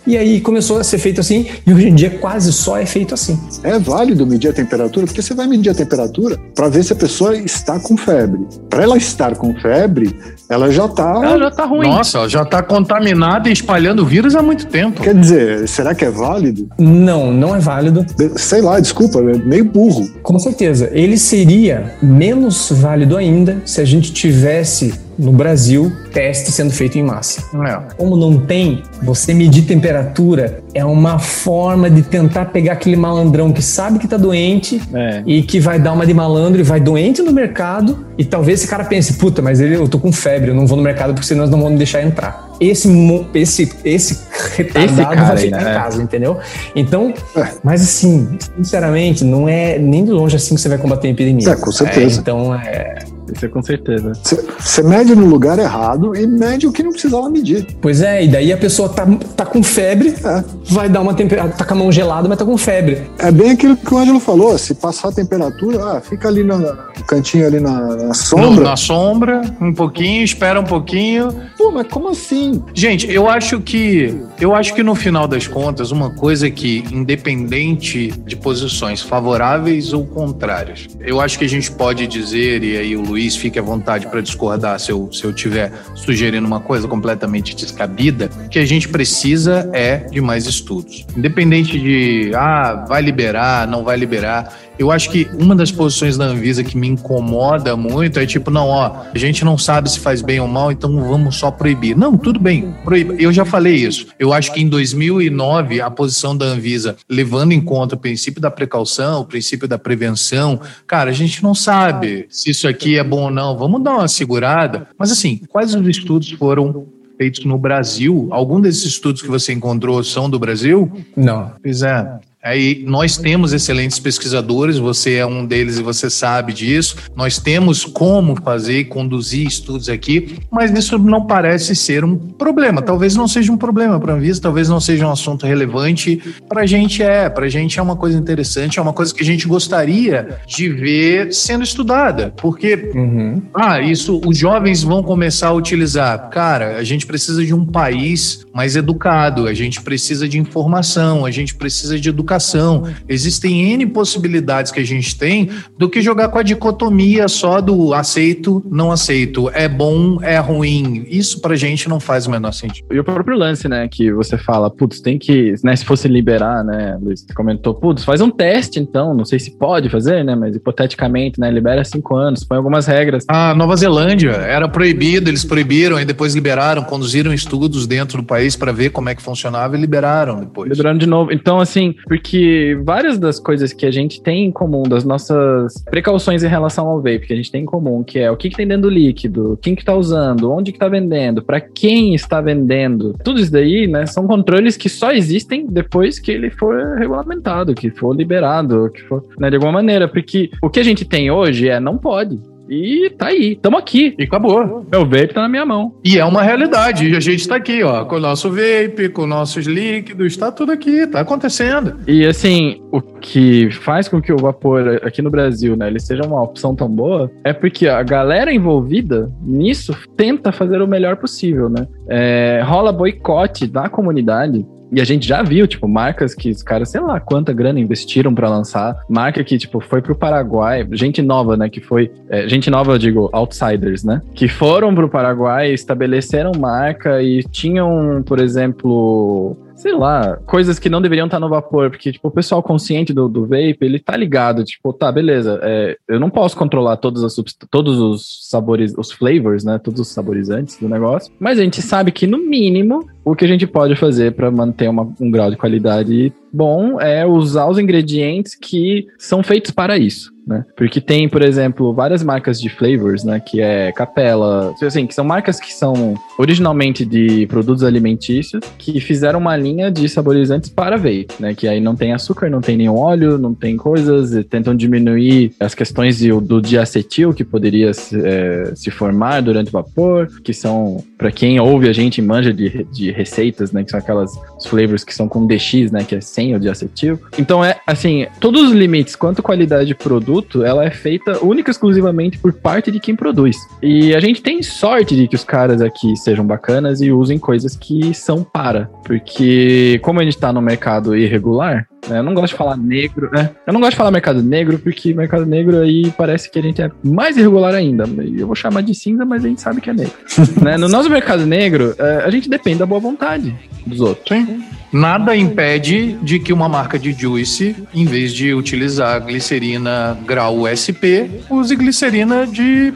E aí começou a ser feito assim e hoje em dia quase só é feito assim. É válido medir a temperatura, porque você vai medir a temperatura para ver se a pessoa está com febre. Para ela estar com febre, ela já tá Ela já tá ruim. Nossa, já tá contaminada e espalhando vírus há muito tempo. Quer dizer, será que é válido? Não, não é válido. Sei lá, desculpa, é meio burro. Com certeza. Ele seria menos válido ainda se a gente tivesse no Brasil teste sendo feito em massa. É. Como não tem, você medir temperatura é uma forma de tentar pegar aquele malandrão que sabe que tá doente é. e que vai dar uma de malandro e vai doente no mercado e talvez esse cara pense, puta, mas ele, eu tô com febre, eu não vou no mercado porque senão eles não vão me deixar entrar. Esse, esse, esse retardado esse vai ficar aí, né? em casa, entendeu? Então, é. mas assim, sinceramente, não é nem de longe assim que você vai combater a epidemia. É, com certeza. É, então, é, isso é com certeza. Você mede no lugar errado e mede o que não precisava medir. Pois é, e daí a pessoa tá, tá com febre, é. vai dar uma temperatura, tá com a mão gelada, mas tá com febre. É bem aquilo que o Ângelo falou: se passar a temperatura, ah, fica ali no, cantinho ali na, na sombra. No, na sombra, um pouquinho, espera um pouquinho. Pô, mas como assim? Gente, eu acho que eu acho que no final das contas, uma coisa que, independente de posições favoráveis ou contrárias, eu acho que a gente pode dizer, e aí o Luiz Luiz fique à vontade para discordar se eu, se eu tiver sugerindo uma coisa completamente descabida, que a gente precisa é de mais estudos. Independente de, ah, vai liberar, não vai liberar. Eu acho que uma das posições da Anvisa que me incomoda muito é tipo, não, ó, a gente não sabe se faz bem ou mal, então vamos só proibir. Não, tudo bem, proíba. Eu já falei isso. Eu acho que em 2009 a posição da Anvisa, levando em conta o princípio da precaução, o princípio da prevenção, cara, a gente não sabe se isso aqui é bom ou não. Vamos dar uma segurada. Mas assim, quais os estudos foram feitos no Brasil? Algum desses estudos que você encontrou são do Brasil? Não. Pois é. Aí nós temos excelentes pesquisadores, você é um deles e você sabe disso. Nós temos como fazer e conduzir estudos aqui, mas isso não parece ser um problema. Talvez não seja um problema para a Anvisa, talvez não seja um assunto relevante. Para a gente é, para a gente é uma coisa interessante, é uma coisa que a gente gostaria de ver sendo estudada, porque uhum. ah, isso os jovens vão começar a utilizar. Cara, a gente precisa de um país mais educado, a gente precisa de informação, a gente precisa de educação. Existem N possibilidades que a gente tem do que jogar com a dicotomia só do aceito, não aceito, é bom, é ruim. Isso pra gente não faz o menor sentido. E o próprio lance, né, que você fala, putz, tem que, né, se fosse liberar, né, Luiz, você comentou, putz, faz um teste então, não sei se pode fazer, né, mas hipoteticamente, né, libera cinco anos, põe algumas regras. Ah, Nova Zelândia era proibido, eles proibiram e depois liberaram, conduziram estudos dentro do país para ver como é que funcionava e liberaram depois. Liberaram de novo. Então, assim, porque várias das coisas que a gente tem em comum, das nossas precauções em relação ao vape, que a gente tem em comum, que é o que, que tem dentro do líquido, quem que tá usando, onde que tá vendendo, para quem está vendendo, tudo isso daí, né, são controles que só existem depois que ele for regulamentado, que for liberado, que for, né, de alguma maneira, porque o que a gente tem hoje é não pode. E tá aí, tamo aqui. E acabou. Meu vape tá na minha mão. E é uma realidade. E a gente tá aqui, ó, com o nosso vape, com nossos líquidos, tá tudo aqui, tá acontecendo. E assim, o que faz com que o vapor aqui no Brasil, né, ele seja uma opção tão boa, é porque a galera envolvida nisso tenta fazer o melhor possível, né? É, rola boicote da comunidade e a gente já viu, tipo, marcas que os caras, sei lá, quanta grana investiram para lançar. Marca que, tipo, foi pro Paraguai, gente nova, né? Que foi. É, gente nova, eu digo, outsiders, né? Que foram pro Paraguai, estabeleceram marca e tinham, por exemplo sei lá, coisas que não deveriam estar no vapor, porque, tipo, o pessoal consciente do, do vape, ele tá ligado, tipo, tá, beleza, é, eu não posso controlar todos, as todos os sabores, os flavors, né, todos os saborizantes do negócio, mas a gente sabe que, no mínimo, o que a gente pode fazer para manter uma, um grau de qualidade bom é usar os ingredientes que são feitos para isso. Né? Porque tem, por exemplo, várias marcas de flavors, né? Que é Capela, assim, que são marcas que são originalmente de produtos alimentícios que fizeram uma linha de saborizantes para vape, né? Que aí não tem açúcar, não tem nenhum óleo, não tem coisas, e tentam diminuir as questões de, do diacetil que poderia se, é, se formar durante o vapor, que são, para quem ouve a gente manja de, de receitas, né? Que são aquelas flavors que são com DX, né? Que é sem o diacetil. Então é assim, todos os limites quanto qualidade de produto, ela é feita única e exclusivamente por parte de quem produz. E a gente tem sorte de que os caras aqui sejam bacanas e usem coisas que são para, porque como a gente tá no mercado irregular, eu não gosto de falar negro, né? Eu não gosto de falar mercado negro, porque mercado negro aí parece que a gente é mais irregular ainda. Eu vou chamar de cinza, mas a gente sabe que é negro. né? No nosso mercado negro, é, a gente depende da boa vontade dos outros. Sim. Nada impede de que uma marca de juice, em vez de utilizar glicerina grau USP, use glicerina de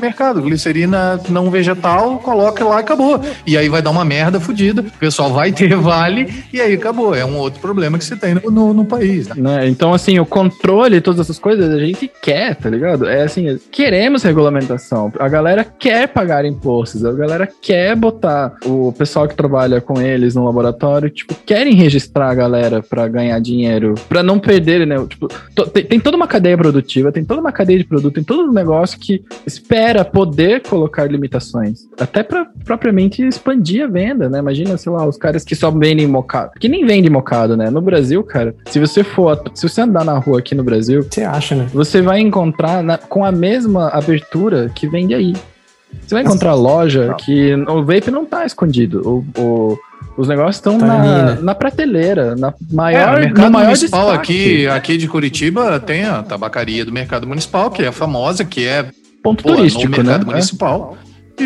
mercado, glicerina não vegetal, coloca lá e acabou. E aí vai dar uma merda fodida, o pessoal vai ter vale e aí acabou. É um outro problema que você tem no, no, no país. Né? né? Então, assim, o controle, todas essas coisas, a gente quer, tá ligado? É assim, queremos regulamentação. A galera quer pagar impostos, a galera quer botar o pessoal que trabalha com eles no laboratório, tipo, querem registrar a galera para ganhar dinheiro, para não perder, né? Tipo, tem, tem, toda uma cadeia produtiva, tem toda uma cadeia de produto, tem todo um negócio que espera poder colocar limitações, até para propriamente expandir a venda, né? Imagina, sei lá, os caras que só vendem mocado, que nem vendem mocado, né? No Brasil, cara, se você for, se você andar na rua aqui no Brasil, você acha, né? Você vai encontrar na, com a mesma abertura que vende aí. Você vai encontrar loja que o vape não tá escondido. O, o, os negócios estão tá na, né? na prateleira, na maior, é, no maior municipal aqui, aqui de Curitiba tem a tabacaria do mercado municipal, que é famosa, que é ponto pô, turístico, no mercado né? municipal.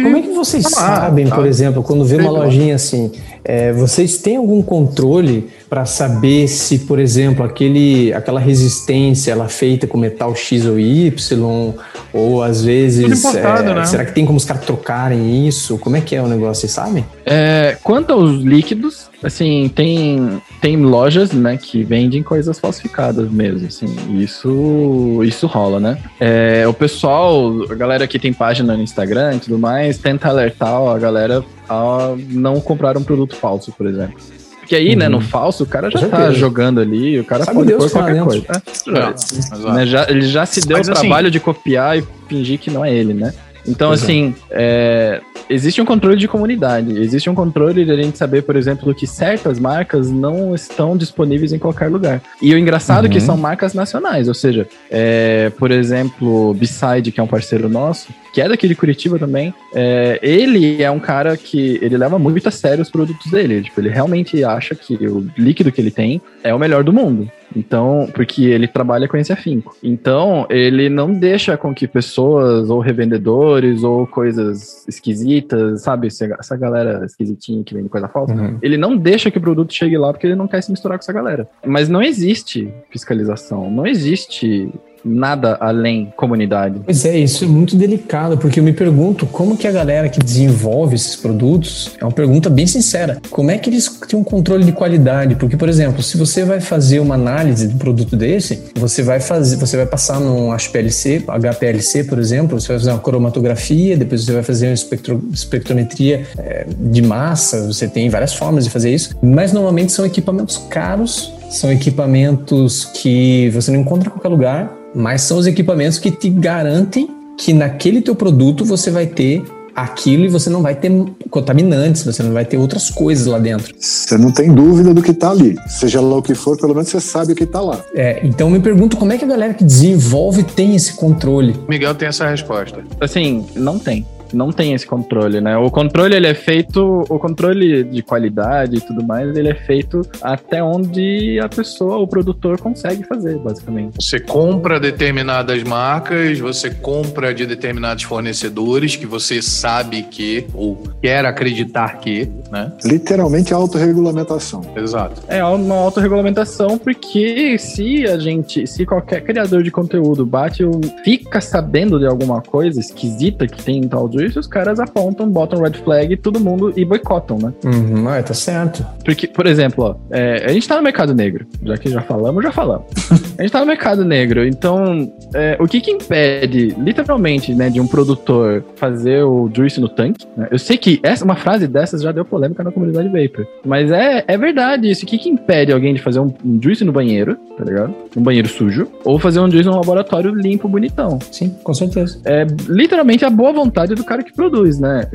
Como é que vocês sabem, tá. por exemplo, quando vê uma lojinha assim, é, vocês têm algum controle para saber se, por exemplo, aquele, aquela resistência ela é feita com metal X ou Y, ou às vezes. É, né? Será que tem como os caras trocarem isso? Como é que é o negócio, vocês sabem? É, quanto aos líquidos, assim, tem, tem lojas, né, que vendem coisas falsificadas mesmo, assim, isso, isso rola, né? É, o pessoal, a galera que tem página no Instagram e tudo mais, tenta alertar a galera a não comprar um produto falso, por exemplo. Porque aí, né, Uhum. no falso, o cara já tá jogando ali, o cara Sabe pode Deus pôr tá qualquer dentro. coisa. É, É, já- exato. né, já- ele já se deu Mas, o assim- trabalho de copiar e fingir que não é ele, né? Então, Pois é. assim, é, existe um controle de comunidade, existe um controle de a gente saber, por exemplo, que certas marcas não estão disponíveis em qualquer lugar. E o engraçado é que Uhum. são marcas nacionais, ou seja, é, por exemplo, Beside, que é um parceiro nosso, que é daqui de Curitiba também, é, ele é um cara que ele leva muito a sério os produtos dele. Tipo, ele realmente acha que o líquido que ele tem é o melhor do mundo. Então, porque ele trabalha com esse afinco. Então, ele não deixa com que pessoas ou revendedores ou coisas esquisitas, sabe? Essa galera esquisitinha que vende coisa falsa. Uhum. Ele não deixa que o produto chegue lá porque ele não quer se misturar com essa galera. Mas não existe fiscalização, não existe nada além comunidade. Pois é, isso é muito delicado, porque eu me pergunto como que a galera que desenvolve esses produtos, é uma pergunta bem sincera, como é que eles têm um controle de qualidade? Porque, por exemplo, se você vai fazer uma análise de um produto desse, você vai fazer, você vai passar num HPLC, HPLC, por exemplo, você vai fazer uma cromatografia, depois você vai fazer uma espectro- espectrometria eh, de massa, você tem várias formas de fazer isso, mas normalmente são equipamentos caros, são equipamentos que você não encontra em qualquer lugar, mas são os equipamentos que te garantem que naquele teu produto você vai ter aquilo e você não vai ter contaminantes, você não vai ter outras coisas lá dentro. Você não tem dúvida do que tá ali. Seja lá o que for, pelo menos você sabe o que tá lá. É, então eu me pergunto como é que a galera que desenvolve tem esse controle. Miguel tem essa resposta. Assim, não tem. Não tem esse controle, né? O controle, ele é feito... O controle de qualidade e tudo mais, ele é feito até onde a pessoa, o produtor, consegue fazer, basicamente. Você compra determinadas marcas, você compra de determinados fornecedores que você sabe que, ou quer acreditar que, né? Literalmente a autorregulamentação. Exato. É uma autorregulamentação, porque se a gente, se qualquer criador de conteúdo bate, o- fica sabendo de alguma coisa esquisita que tem em tal juice, os caras apontam, botam red flag, todo mundo e boicotam, né? Uhum, ah, tá certo. Porque, por exemplo, ó, é, a gente tá no mercado negro, já que já falamos, já falamos. a gente tá no mercado negro, então é, o que que impede, literalmente, né, de um produtor fazer o juice no tanque? né? Eu sei que essa, uma frase dessas já deu polêmica na comunidade Vapor, mas é, é verdade isso. O que que impede alguém de fazer um, um juice no banheiro, tá ligado? Um banheiro sujo, ou fazer um juice no laboratório limpo, bonitão? Sim, com certeza. é literalmente a boa vontade do cara que produz, né?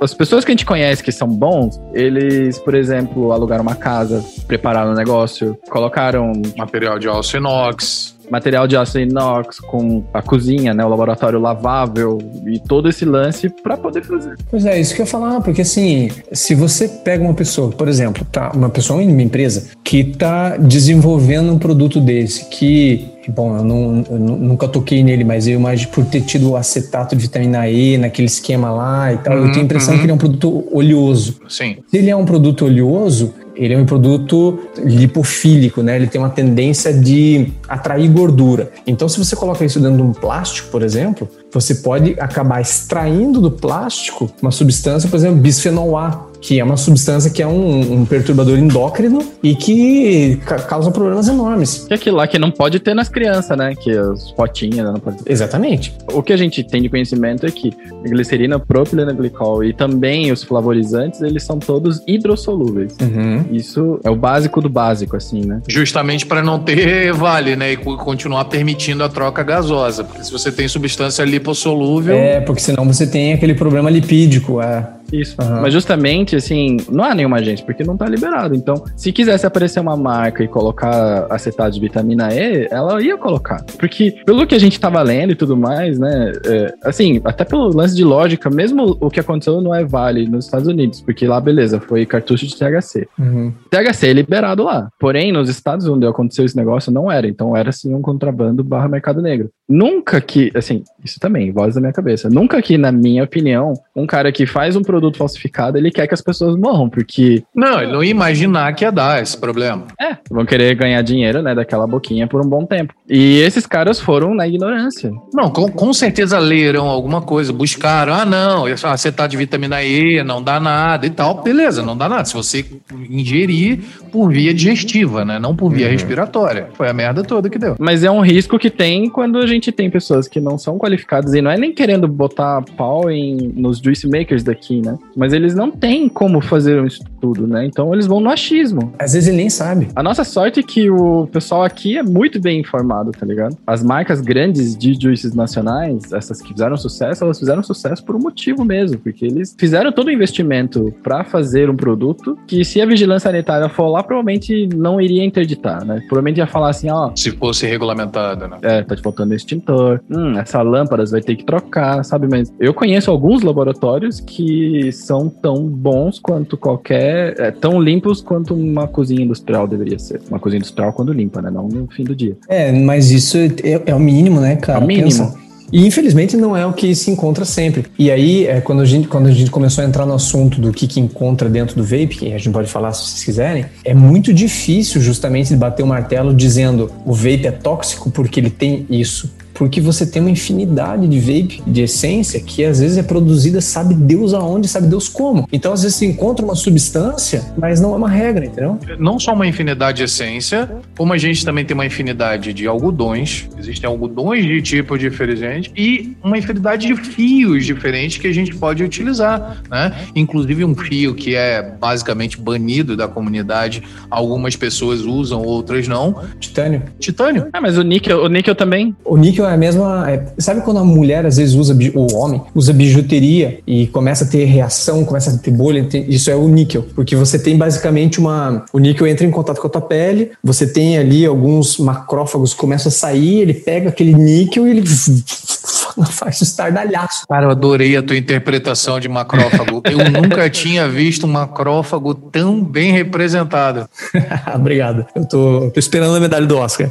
As pessoas que a gente conhece que são bons, eles, por exemplo, alugaram uma casa, prepararam um negócio, colocaram Material de aço inox. Material de aço inox com a cozinha, né? O laboratório lavável e todo esse lance pra poder fazer. Pois é, isso que eu ia falar, porque assim, se você pega uma pessoa, por exemplo, tá, uma pessoa em uma empresa que tá desenvolvendo um produto desse, que, bom, eu, não, eu nu- nunca toquei nele, mas eu imagino por ter tido o acetato de vitamina E naquele esquema lá e tal, eu Uhum, tenho a impressão uhum. que ele é um produto oleoso. Sim. Se ele é um produto oleoso, ele é um produto lipofílico, né? Ele tem uma tendência de atrair gordura. Então, se você coloca isso dentro de um plástico, por exemplo, você pode acabar extraindo do plástico uma substância, por exemplo, bisfenol A, que é uma substância que é um, um perturbador endócrino e que ca- causa problemas enormes. Que é aquilo lá que não pode ter nas crianças, né? Que os potinhos, né? Não pode Exatamente. O que a gente tem de conhecimento é que a glicerina, propileno glicol e também os flavorizantes, eles são todos hidrossolúveis. Uhum. Isso é o básico do básico, assim, né? Justamente para não ter vale, né? E co- continuar permitindo a troca gasosa. Porque se você tem substância lipossolúvel. É, porque senão você tem aquele problema lipídico. É. Isso. Aham. Mas justamente, assim, não há nenhuma agência, porque não tá liberado. Então, se quisesse aparecer uma marca e colocar acetato de vitamina E, ela ia colocar. Porque, pelo que a gente tava lendo e tudo mais, né, é, assim, até pelo lance de lógica, mesmo o que aconteceu no E-Vale nos Estados Unidos, porque lá, beleza, foi cartucho de THC. Uhum. THC é liberado lá. Porém, nos estados onde aconteceu esse negócio, não era. Então, era sim um contrabando barra mercado negro. Nunca que, assim, isso também, voz da minha cabeça. Nunca que, na minha opinião, um cara que faz um produto falsificado, ele quer que as pessoas morram, porque, Não, ele não ia imaginar que ia dar esse problema. é, vão querer ganhar dinheiro, né, daquela boquinha por um bom tempo. E esses caras foram na ignorância. Não, com, com certeza leram alguma coisa, buscaram. Ah, não, acetato de vitamina E não dá nada e tal. Beleza, não dá nada. Se você ingerir por via digestiva, né? Não por via respiratória. Foi a merda toda que deu. Mas é um risco que tem quando a gente tem pessoas que não são qualificadas, e não é nem querendo botar pau em, nos juice makers daqui, né? Mas eles não têm como fazer um estudo, né? Então eles vão no achismo. Às vezes ele nem sabe. A nossa sorte é que o pessoal aqui é muito bem informado, tá ligado? As marcas grandes de juices nacionais, essas que fizeram sucesso, elas fizeram sucesso por um motivo mesmo, porque eles fizeram todo o investimento para fazer um produto que se a vigilância sanitária for lá, provavelmente não iria interditar, né? Provavelmente ia falar assim, ó, Se fosse regulamentada, né? é, tá te faltando extintor, hum, essa lâmpada vai ter que trocar, sabe? Mas eu conheço alguns laboratórios que são tão bons quanto qualquer, é, tão limpos quanto uma cozinha industrial deveria ser. Uma cozinha industrial quando limpa, né? Não no fim do dia. É, mas isso é, é o mínimo, né, cara? É o mínimo. Pensa. E infelizmente não é o que se encontra sempre. E aí, é, quando, a gente, quando a gente começou a entrar no assunto do que, que encontra dentro do vape, que a gente pode falar se vocês quiserem, é muito difícil justamente bater o martelo dizendo o vape é tóxico porque ele tem isso. Porque você tem uma infinidade de vape, de essência, que às vezes é produzida, sabe Deus aonde, sabe Deus como. Então, às vezes, você encontra uma substância, mas não é uma regra, entendeu? Não só uma infinidade de essência, como a gente também tem uma infinidade de algodões, existem algodões de tipo diferente e uma infinidade de fios diferentes que a gente pode utilizar, né? Inclusive um fio que é basicamente banido da comunidade, algumas pessoas usam, outras não. Titânio. Titânio. Ah, mas o níquel, o níquel também. O níquel é a mesma. é- sabe quando a mulher às vezes usa, o homem, usa bijuteria e começa a ter reação, começa a ter bolha? tem- Isso é o níquel. Porque você tem basicamente uma. O níquel entra em contato com a tua pele, você tem ali alguns macrófagos que começam a sair, ele pega aquele níquel e ele faz um estardalhaço. Cara, eu adorei a tua interpretação de macrófago. Eu nunca tinha visto um macrófago tão bem representado. Obrigado. Eu tô, tô esperando a medalha do Oscar.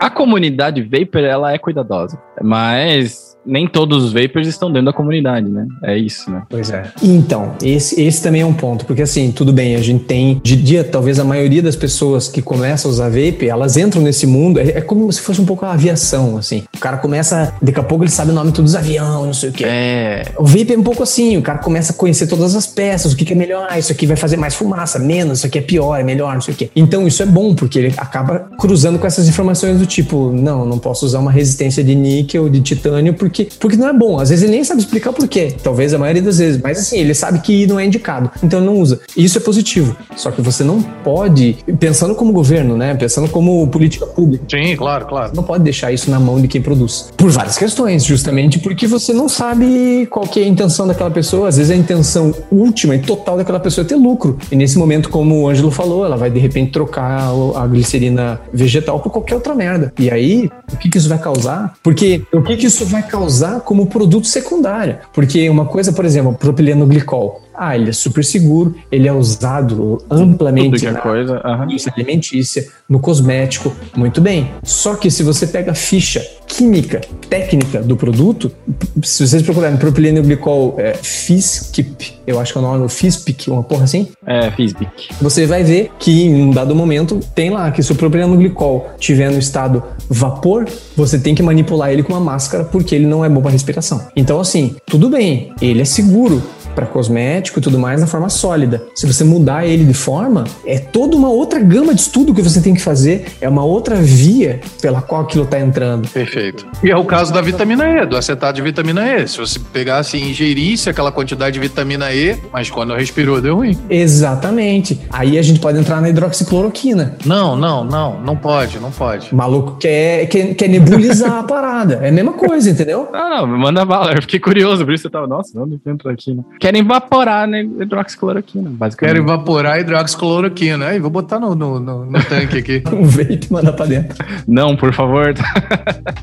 A comunidade Ela é cuidadosa. Mas nem todos os Vapors estão dentro da comunidade, né? É isso, né? Pois é. Então, esse, esse também é um ponto, porque assim, tudo bem, a gente tem, de dia, talvez a maioria das pessoas que começam a usar vape, elas entram nesse mundo, é, é como se fosse um pouco a aviação, assim. O cara começa, daqui a pouco ele sabe o nome de todos os aviões, não sei o quê. É. O vape é um pouco assim, o cara começa a conhecer todas as peças, o que, que é melhor, ah, isso aqui vai fazer mais fumaça, menos, isso aqui é pior, é melhor, não sei o quê. Então isso é bom, porque ele acaba cruzando com essas informações do tipo, não, não posso usar uma resistência de níquel, de titânio, porque, porque não é bom. Às vezes ele nem sabe explicar por quê, talvez a maioria das vezes, mas assim, ele sabe que não é indicado, então ele não usa. Isso é positivo. Só que você não pode, pensando como governo, né, pensando como política pública, Sim, claro, claro. não pode deixar isso na mão de quem produz. Por várias questões, justamente porque você não sabe qual que é a intenção daquela pessoa. Às vezes a intenção última e total daquela pessoa é ter lucro. E nesse momento, como o Ângelo falou, ela vai de repente trocar a glicerina vegetal por qualquer outra merda. E aí, o que, que isso vai causar? Porque o que, que isso vai causar como produto secundário? Porque uma coisa, por exemplo, propileno glicol. Ah, ele é super seguro, ele é usado amplamente na, coisa. indústria alimentícia, no cosmético, muito bem. Só que se você pega a ficha química, técnica do produto, se vocês procurarem propileno glicol é, FISPIC, eu acho que é o nome, FISPIC, uma porra assim, É, Fisbic. você vai ver que em um dado momento tem lá que se o propileno glicol tiver no estado vapor, você tem que manipular ele com uma máscara porque ele não é bom para respiração. Então assim, tudo bem, ele é seguro para cosmético e tudo mais na forma sólida. Se você mudar ele de forma, é toda uma outra gama de estudo que você tem que fazer, é uma outra via pela qual aquilo está entrando. Perfeito. E é o caso da vitamina E, do acetato de vitamina E. Se você pegasse e ingerisse aquela quantidade de vitamina E, mas quando respirou deu ruim. Exatamente. Aí a gente pode entrar na hidroxicloroquina. Não, não, não, não pode, não pode. O maluco quer, quer, quer nebulizar a parada. É a mesma coisa, entendeu? Ah, não, manda bala. Eu fiquei curioso, por isso eu tava, nossa, onde que entra aqui, né? Querem evaporar, né? Hidroxicloroquina, basicamente. Quero evaporar hidroxicloroquina. Aí, vou botar no, no, no- no tanque aqui. Um vape e mandar pra dentro. Não, por favor.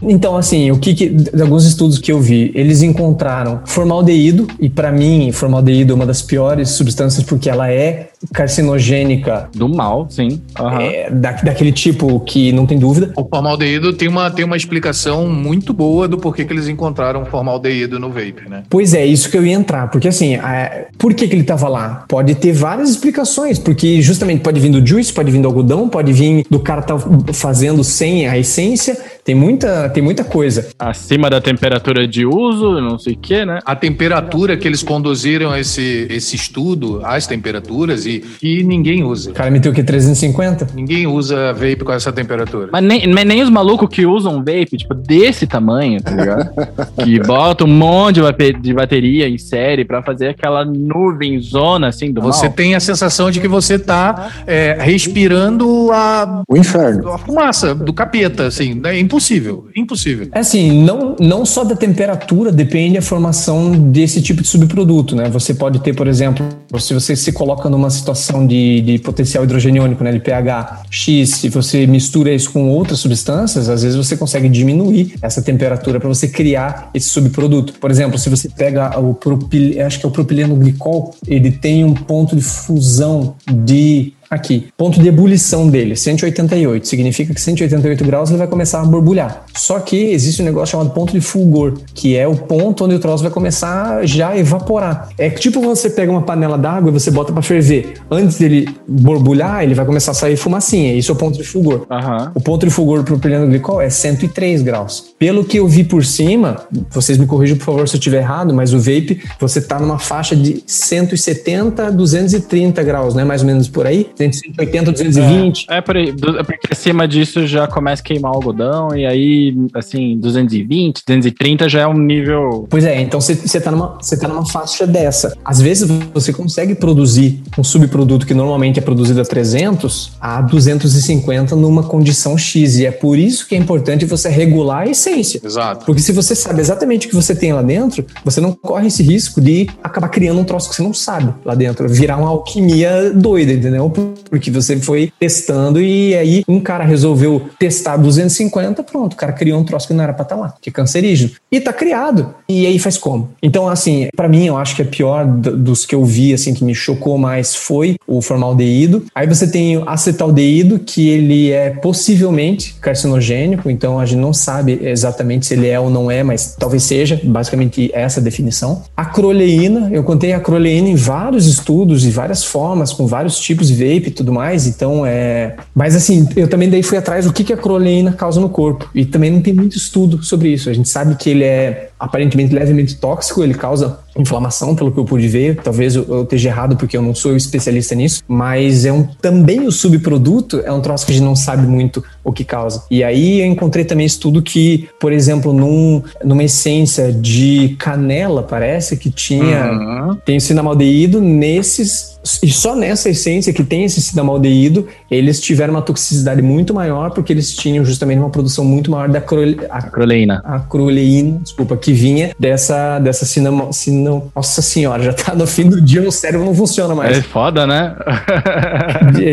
Então, assim, o que, que de alguns estudos que eu vi, eles encontraram formaldeído, e pra mim, formaldeído é uma das piores substâncias porque ela é carcinogênica Do mal, sim. Aham. é, da, daquele tipo que não tem dúvida. O formaldeído tem uma, tem uma explicação muito boa do porquê que eles encontraram formaldeído no vape, né? Pois é, isso que eu ia entrar, porque assim, assim, é, por que, que ele estava lá? Pode ter várias explicações, porque justamente pode vir do juice, pode vir do algodão, pode vir do cara tá fazendo sem a essência, tem muita, tem muita coisa. Acima da temperatura de uso, não sei o que, né? A temperatura que eles conduziram esse, esse estudo, as temperaturas, e, e ninguém usa. O cara meteu o que? 350? Ninguém usa vape com essa temperatura. Mas nem, mas nem os malucos que usam vape, tipo, desse tamanho, tá ligado? que botam um monte de bateria em série para fazer aquela nuvem zona, assim, do Você mal. tem a sensação de que você tá é, respirando a... O inferno. A fumaça do capeta, assim. É impossível impossível, impossível. É assim, não, não só da temperatura depende a formação desse tipo de subproduto, né? Você pode ter, por exemplo, se você se coloca numa situação de, de potencial hidrogeniônico, né, de pH X, se você mistura isso com outras substâncias, às vezes você consegue diminuir essa temperatura para você criar esse subproduto. Por exemplo, se você pega o propil, acho que é o propileno glicol, ele tem um ponto de fusão de Aqui, ponto de ebulição dele, 188. Significa que 188 graus ele vai começar a borbulhar. Só que existe um negócio chamado ponto de fulgor, que é o ponto onde o troço vai começar já a evaporar. É tipo você pega uma panela d'água e você bota para ferver. Antes dele borbulhar, ele vai começar a sair fumacinha. Isso é o ponto de fulgor. Uhum. O ponto de fulgor pro propileno glicol é 103 graus. Pelo que eu vi por cima, vocês me corrijam por favor se eu estiver errado, mas o vape, você tá numa faixa de 170 a 230 graus, né? Mais ou menos por aí. 180, 220. É, é por aí. É porque acima disso já começa a queimar o algodão e aí, assim, 220, 230 já é um nível. Pois é, então você tá, numa, tá numa faixa dessa. Às vezes você consegue produzir um subproduto que normalmente é produzido a 300 a 250 numa condição X. E é por isso que é importante você regular a essência. Exato. Porque se você sabe exatamente o que você tem lá dentro, você não corre esse risco de acabar criando um troço que você não sabe lá dentro, virar uma alquimia doida, entendeu? Porque você foi testando e aí um cara resolveu testar 250, pronto, o cara criou um troço que não era pra estar tá lá, que é cancerígeno. E tá criado. E aí faz como? Então, assim, para mim, eu acho que a pior dos que eu vi, assim, que me chocou mais foi o formaldeído. Aí você tem o acetaldeído, que ele é possivelmente carcinogênico, então a gente não sabe exatamente se ele é ou não é, mas talvez seja, basicamente essa definição. A croleína, eu contei a croleína em vários estudos e várias formas, com vários tipos de vape, e tudo mais, então é. Mas assim, eu também daí fui atrás do que, que a croleína causa no corpo. E também não tem muito estudo sobre isso. A gente sabe que ele é aparentemente levemente tóxico, ele causa inflamação, pelo que eu pude ver. Talvez eu, eu esteja errado porque eu não sou especialista nisso, mas é um também o subproduto é um troço que a gente não sabe muito o que causa. E aí eu encontrei também estudo que, por exemplo, num, numa essência de canela, parece que tinha uhum. tem o cinamaldeído nesses e só nessa essência que tem esse cinamaldeído, eles tiveram uma toxicidade muito maior porque eles tinham justamente uma produção muito maior da crole, a, croleína. A croleína, desculpa, que vinha dessa dessa cinema, cinema, nossa senhora, já tá no fim do dia, o cérebro não funciona mais. É foda, né?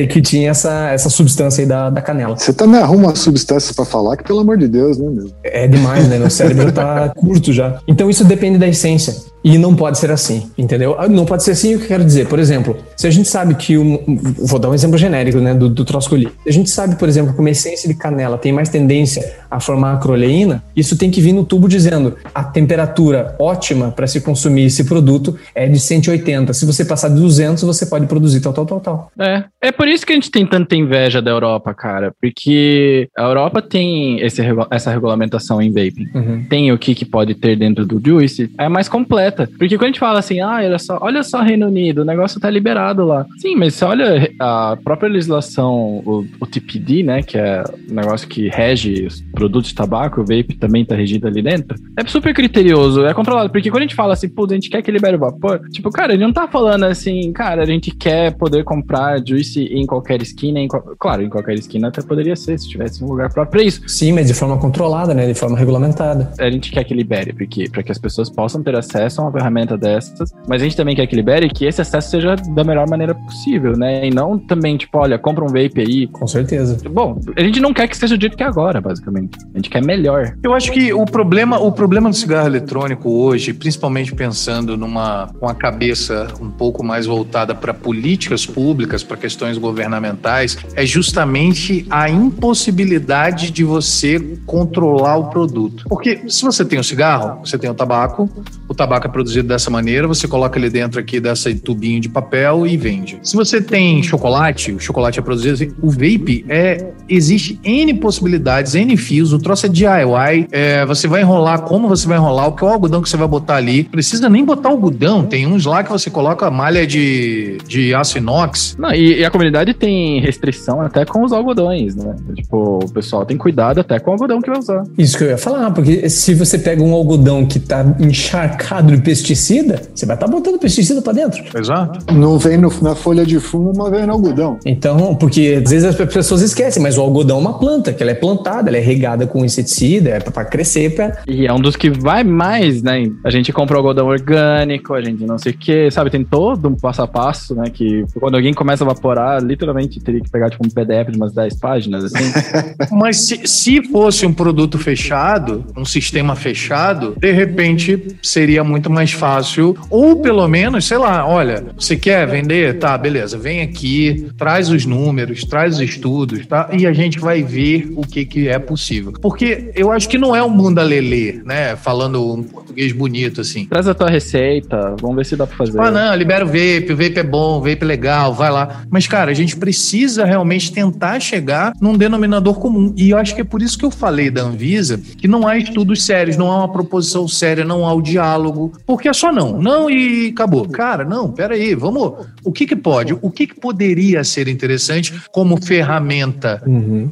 que tinha essa, essa substância aí da, da canela. Você também arruma uma substância para falar que, pelo amor de Deus, né, meu? É demais, né? O cérebro tá curto já. Então isso depende da essência. E não pode ser assim, entendeu? Não pode ser assim o que eu quero dizer. Por exemplo, se a gente sabe que. Um, vou dar um exemplo genérico, né? Do, do troscoli. Se a gente sabe, por exemplo, que uma essência de canela tem mais tendência a formar acroleína, isso tem que vir no tubo dizendo a temperatura ótima para se consumir esse produto é de 180. Se você passar de 200, você pode produzir tal, tal, tal, tal. É. É por isso que a gente tem tanta inveja da Europa, cara. Porque a Europa tem esse, essa regulamentação em vaping. Uhum. Tem o que, que pode ter dentro do juice. É mais completo porque quando a gente fala assim, ah, olha só, olha só Reino Unido, o negócio tá liberado lá. Sim, mas você olha a própria legislação, o, o TPD, né, que é o negócio que rege os produtos de tabaco, o vape também tá regido ali dentro, é super criterioso, é controlado. Porque quando a gente fala assim, pô, a gente quer que libere o vapor, tipo, cara, ele não tá falando assim, cara, a gente quer poder comprar juice em qualquer esquina, em, claro, em qualquer esquina até poderia ser, se tivesse um lugar próprio pra isso. Sim, mas de forma controlada, né, de forma regulamentada. A gente quer que libere, porque para que as pessoas possam ter acesso uma ferramenta dessas, mas a gente também quer que libere que esse acesso seja da melhor maneira possível, né? E não também, tipo, olha, compra um vape aí. Com certeza. Bom, a gente não quer que seja do jeito que é agora, basicamente. A gente quer melhor. Eu acho que o problema, o problema do cigarro eletrônico hoje, principalmente pensando numa com a cabeça um pouco mais voltada para políticas públicas, para questões governamentais, é justamente a impossibilidade de você controlar o produto. Porque se você tem o cigarro, você tem o tabaco, o o é produzido dessa maneira, você coloca ele dentro aqui dessa tubinho de papel e vende. Se você tem chocolate, o chocolate é produzido assim, o vape é existe N possibilidades, N fios, o troço é DIY, é, você vai enrolar como você vai enrolar, o que é o algodão que você vai botar ali, precisa nem botar algodão, tem uns lá que você coloca malha de, de aço inox. Não, e, e a comunidade tem restrição até com os algodões, né? Tipo, o pessoal tem cuidado até com o algodão que vai usar. Isso que eu ia falar, porque se você pega um algodão que tá encharcado de pesticida, você vai estar tá botando pesticida para dentro. Exato. Não vem no- na folha de fumo, mas vem no algodão. Então, porque às vezes as pessoas esquecem, mas o algodão é uma planta, que ela é plantada, ela é regada com inseticida, é para crescer, pra... E é um dos que vai mais, né? A gente compra algodão orgânico, a gente não sei o que, sabe? Tem todo um passo a passo, né? Que quando alguém começa a evaporar, literalmente teria que pegar tipo um PDF de umas 10 páginas, assim. Mas se, se fosse um produto fechado, um sistema fechado, de repente seria muito mais fácil. Ou pelo menos, sei lá, olha, você quer vender? Tá, beleza, vem aqui, traz os números, traz os estudos, tá? E a gente vai ver o que, que é possível. Porque eu acho que não é um mundo lelê, né? Falando um português bonito assim. Traz a tua receita, vamos ver se dá pra fazer. Ah, não, libera o vape, o vape é bom, o vape é legal, vai lá. Mas, cara, a gente precisa realmente tentar chegar num denominador comum. E eu acho que é por isso que eu falei da Anvisa que não há estudos sérios, não há uma proposição séria, não há o diálogo. Porque é só não. Não e acabou. Cara, não, peraí, vamos. O que que pode? O que que poderia ser interessante como ferramenta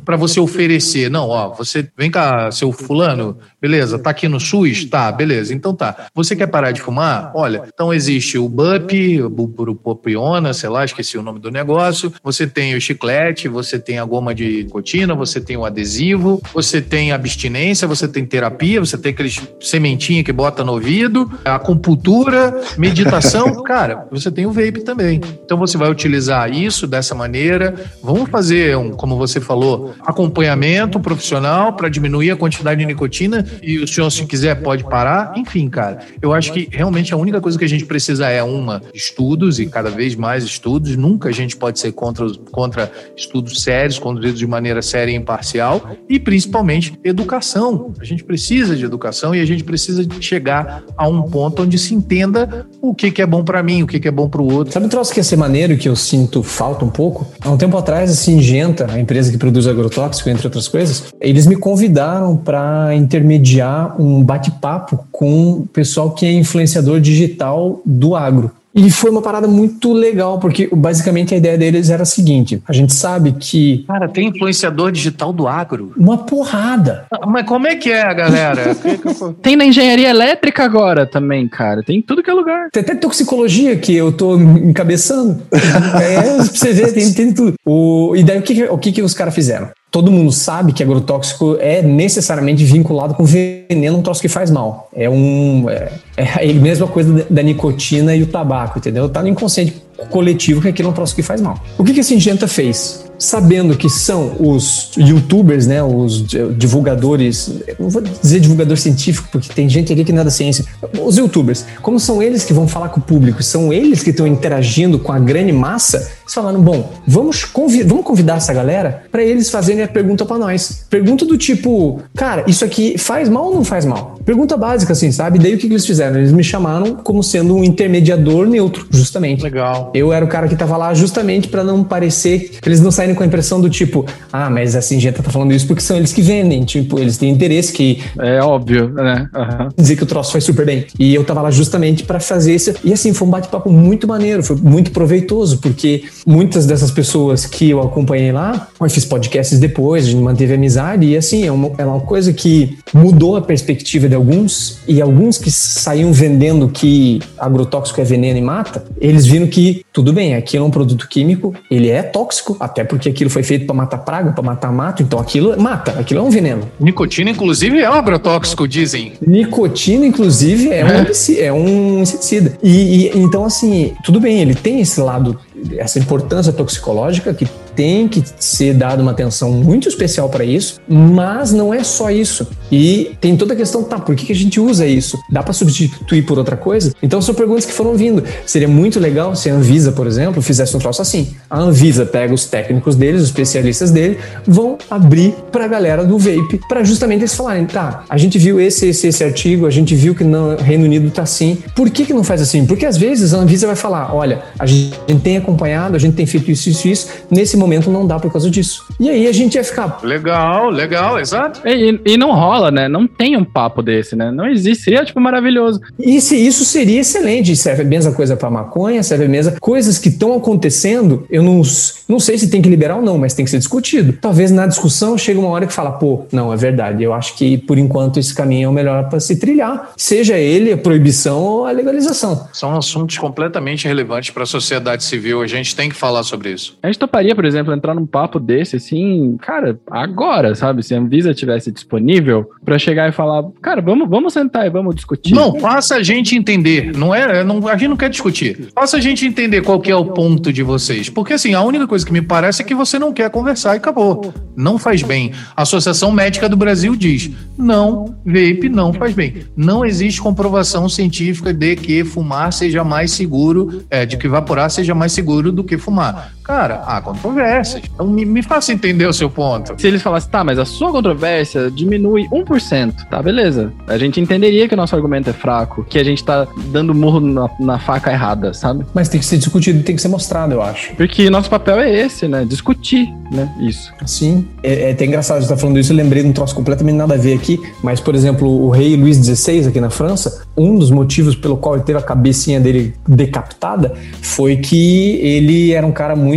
para você oferecer? Não, ó, você vem cá, seu fulano, beleza, tá aqui no SUS? Tá, beleza, então tá. Você quer parar de fumar? Olha, então existe o BUP, o bupropiona, sei lá, esqueci o nome do negócio. Você tem o chiclete, você tem a goma de nicotina, você tem o adesivo, você tem abstinência, você tem terapia, você tem aqueles sementinha que bota no ouvido, a acupuntura, meditação. Cara, você tem o vape também. Então você vai utilizar isso dessa maneira. Vamos fazer um, como você falou, acompanhamento profissional para diminuir a quantidade de nicotina e o senhor, se quiser, pode parar. Enfim, cara, eu acho que realmente a única coisa que a gente precisa é uma estudos e cada vez mais estudos. Nunca a gente pode ser contra, contra estudos sérios, conduzidos de maneira séria e imparcial e principalmente educação. A gente precisa de educação e a gente precisa chegar a um ponto onde se entenda o que, que é bom para mim, o que, que é bom para o outro. Sabe um troço que ia ser maneiro que eu sinto falta um pouco? Há um tempo atrás, a Singenta, a empresa que produz agrotóxico, entre outras coisas, eles me convidaram para intermediar um bate-papo com o pessoal que é influenciador digital do agro. E foi uma parada muito legal, porque basicamente a ideia deles era a seguinte: a gente sabe que Cara, tem influenciador digital do agro. uma porrada. Mas como é que é, galera? Tem na engenharia elétrica agora também, cara. Tem em tudo que é lugar. Tem até toxicologia que eu tô encabeçando. é, pra você ver, tem, tem tudo. O, e daí o que, que- o que, que os caras fizeram? Todo mundo sabe que agrotóxico é necessariamente vinculado com veneno, um troço que faz mal. É um. É, é a mesma coisa da- nicotina e o tabaco, entendeu? Tá no inconsciente coletivo que aquilo é um troço que faz mal. O que, que a Singenta fez? Sabendo que são os youtubers, né, os divulgadores, não vou dizer divulgador científico, porque tem gente ali que não é ciência, os youtubers, como são eles que vão falar com o público, são eles que estão interagindo com a grande massa, eles falaram, bom, vamos, convi vamos convidar essa galera para eles fazerem a pergunta para nós. Pergunta do tipo, cara, isso aqui faz mal ou não faz mal? Pergunta básica, assim, sabe? Daí o que, que eles fizeram? Eles me chamaram como sendo um intermediador neutro, justamente. Legal. Eu era o cara que tava lá justamente para não parecer, eles não saírem com a impressão do tipo, ah, mas a Singenta tá falando isso porque são eles que vendem, tipo, eles têm interesse que É óbvio, né? Aham. dizer que o troço faz super bem. E eu tava lá justamente para fazer isso. E assim, foi um bate-papo muito maneiro, foi muito proveitoso, porque muitas dessas pessoas que eu acompanhei lá, eu fiz podcasts depois, a gente manteve amizade, e assim, é uma, é uma coisa que mudou a perspectiva de alguns, e alguns que saíam vendendo que agrotóxico é veneno e mata, eles viram que tudo bem, aquilo é um produto químico, ele é tóxico, até porque aquilo foi feito para matar praga, para matar mato, então aquilo mata, aquilo é um veneno. Nicotina, inclusive, é um agrotóxico, dizem. Nicotina, inclusive, é, um, herbicida, é um inseticida. E, e, então, assim, tudo bem, ele tem esse lado, essa importância toxicológica que tem que ser dada uma atenção muito especial para isso, mas não é só isso. E tem toda a questão, tá, por que, que a gente usa isso? Dá para substituir por outra coisa? Então são perguntas que foram vindo. Seria muito legal se a Anvisa, por exemplo, fizesse um troço assim. A Anvisa pega os técnicos deles, os especialistas dele, vão abrir para a galera do vape, para justamente eles falarem, tá, a gente viu esse, esse, esse artigo, a gente viu que no Reino Unido tá assim. Por que que não faz assim? Porque às vezes a Anvisa vai falar, olha, a gente tem acompanhado, a gente tem feito isso, isso, isso, nesse momento não dá por causa disso. E aí a gente ia ficar... Legal, legal, exato. E, e não rola, né? Não tem um papo desse, né? Não existe. Seria, tipo, maravilhoso. Isso, isso seria excelente. Serve a mesma coisa para maconha, serve a mesma... Coisas que estão acontecendo, eu não, não sei se tem que liberar ou não, mas tem que ser discutido. Talvez na discussão chegue uma hora que fala, pô, não, é verdade. Eu acho que, por enquanto, esse caminho é o melhor para se trilhar. Seja ele a proibição ou a legalização. São assuntos completamente relevantes para a sociedade civil. A gente tem que falar sobre isso. A gente toparia, por exemplo, entrar num papo desse, assim, cara, agora, sabe? Se a Anvisa tivesse disponível para chegar e falar, cara, vamos, vamos sentar e vamos discutir. Não, faça a gente entender. Não é, não, a gente não quer discutir. Faça a gente entender qual que é o ponto de vocês. Porque, assim, a única coisa que me parece é que você não quer conversar e acabou. Não faz bem. A Associação Médica do Brasil diz: não, vape não faz bem. Não existe comprovação científica de que fumar seja mais seguro, é, de que vaporar seja mais seguro do que fumar. Cara, há controvérsias. Então me, me faça entender o seu ponto. Se eles falassem, tá, mas a sua controvérsia diminui 1%, tá, beleza. A gente entenderia que o nosso argumento é fraco, que a gente tá dando murro na, na faca errada, sabe? Mas tem que ser discutido e tem que ser mostrado, eu acho. Porque nosso papel é esse, né? Discutir, né? Isso. Sim. É, é até engraçado você estar tá falando isso, eu lembrei de um troço completamente nada a ver aqui, mas, por exemplo, o rei Luís XVI aqui na França, um dos motivos pelo qual ele teve a cabecinha dele decapitada foi que ele era um cara muito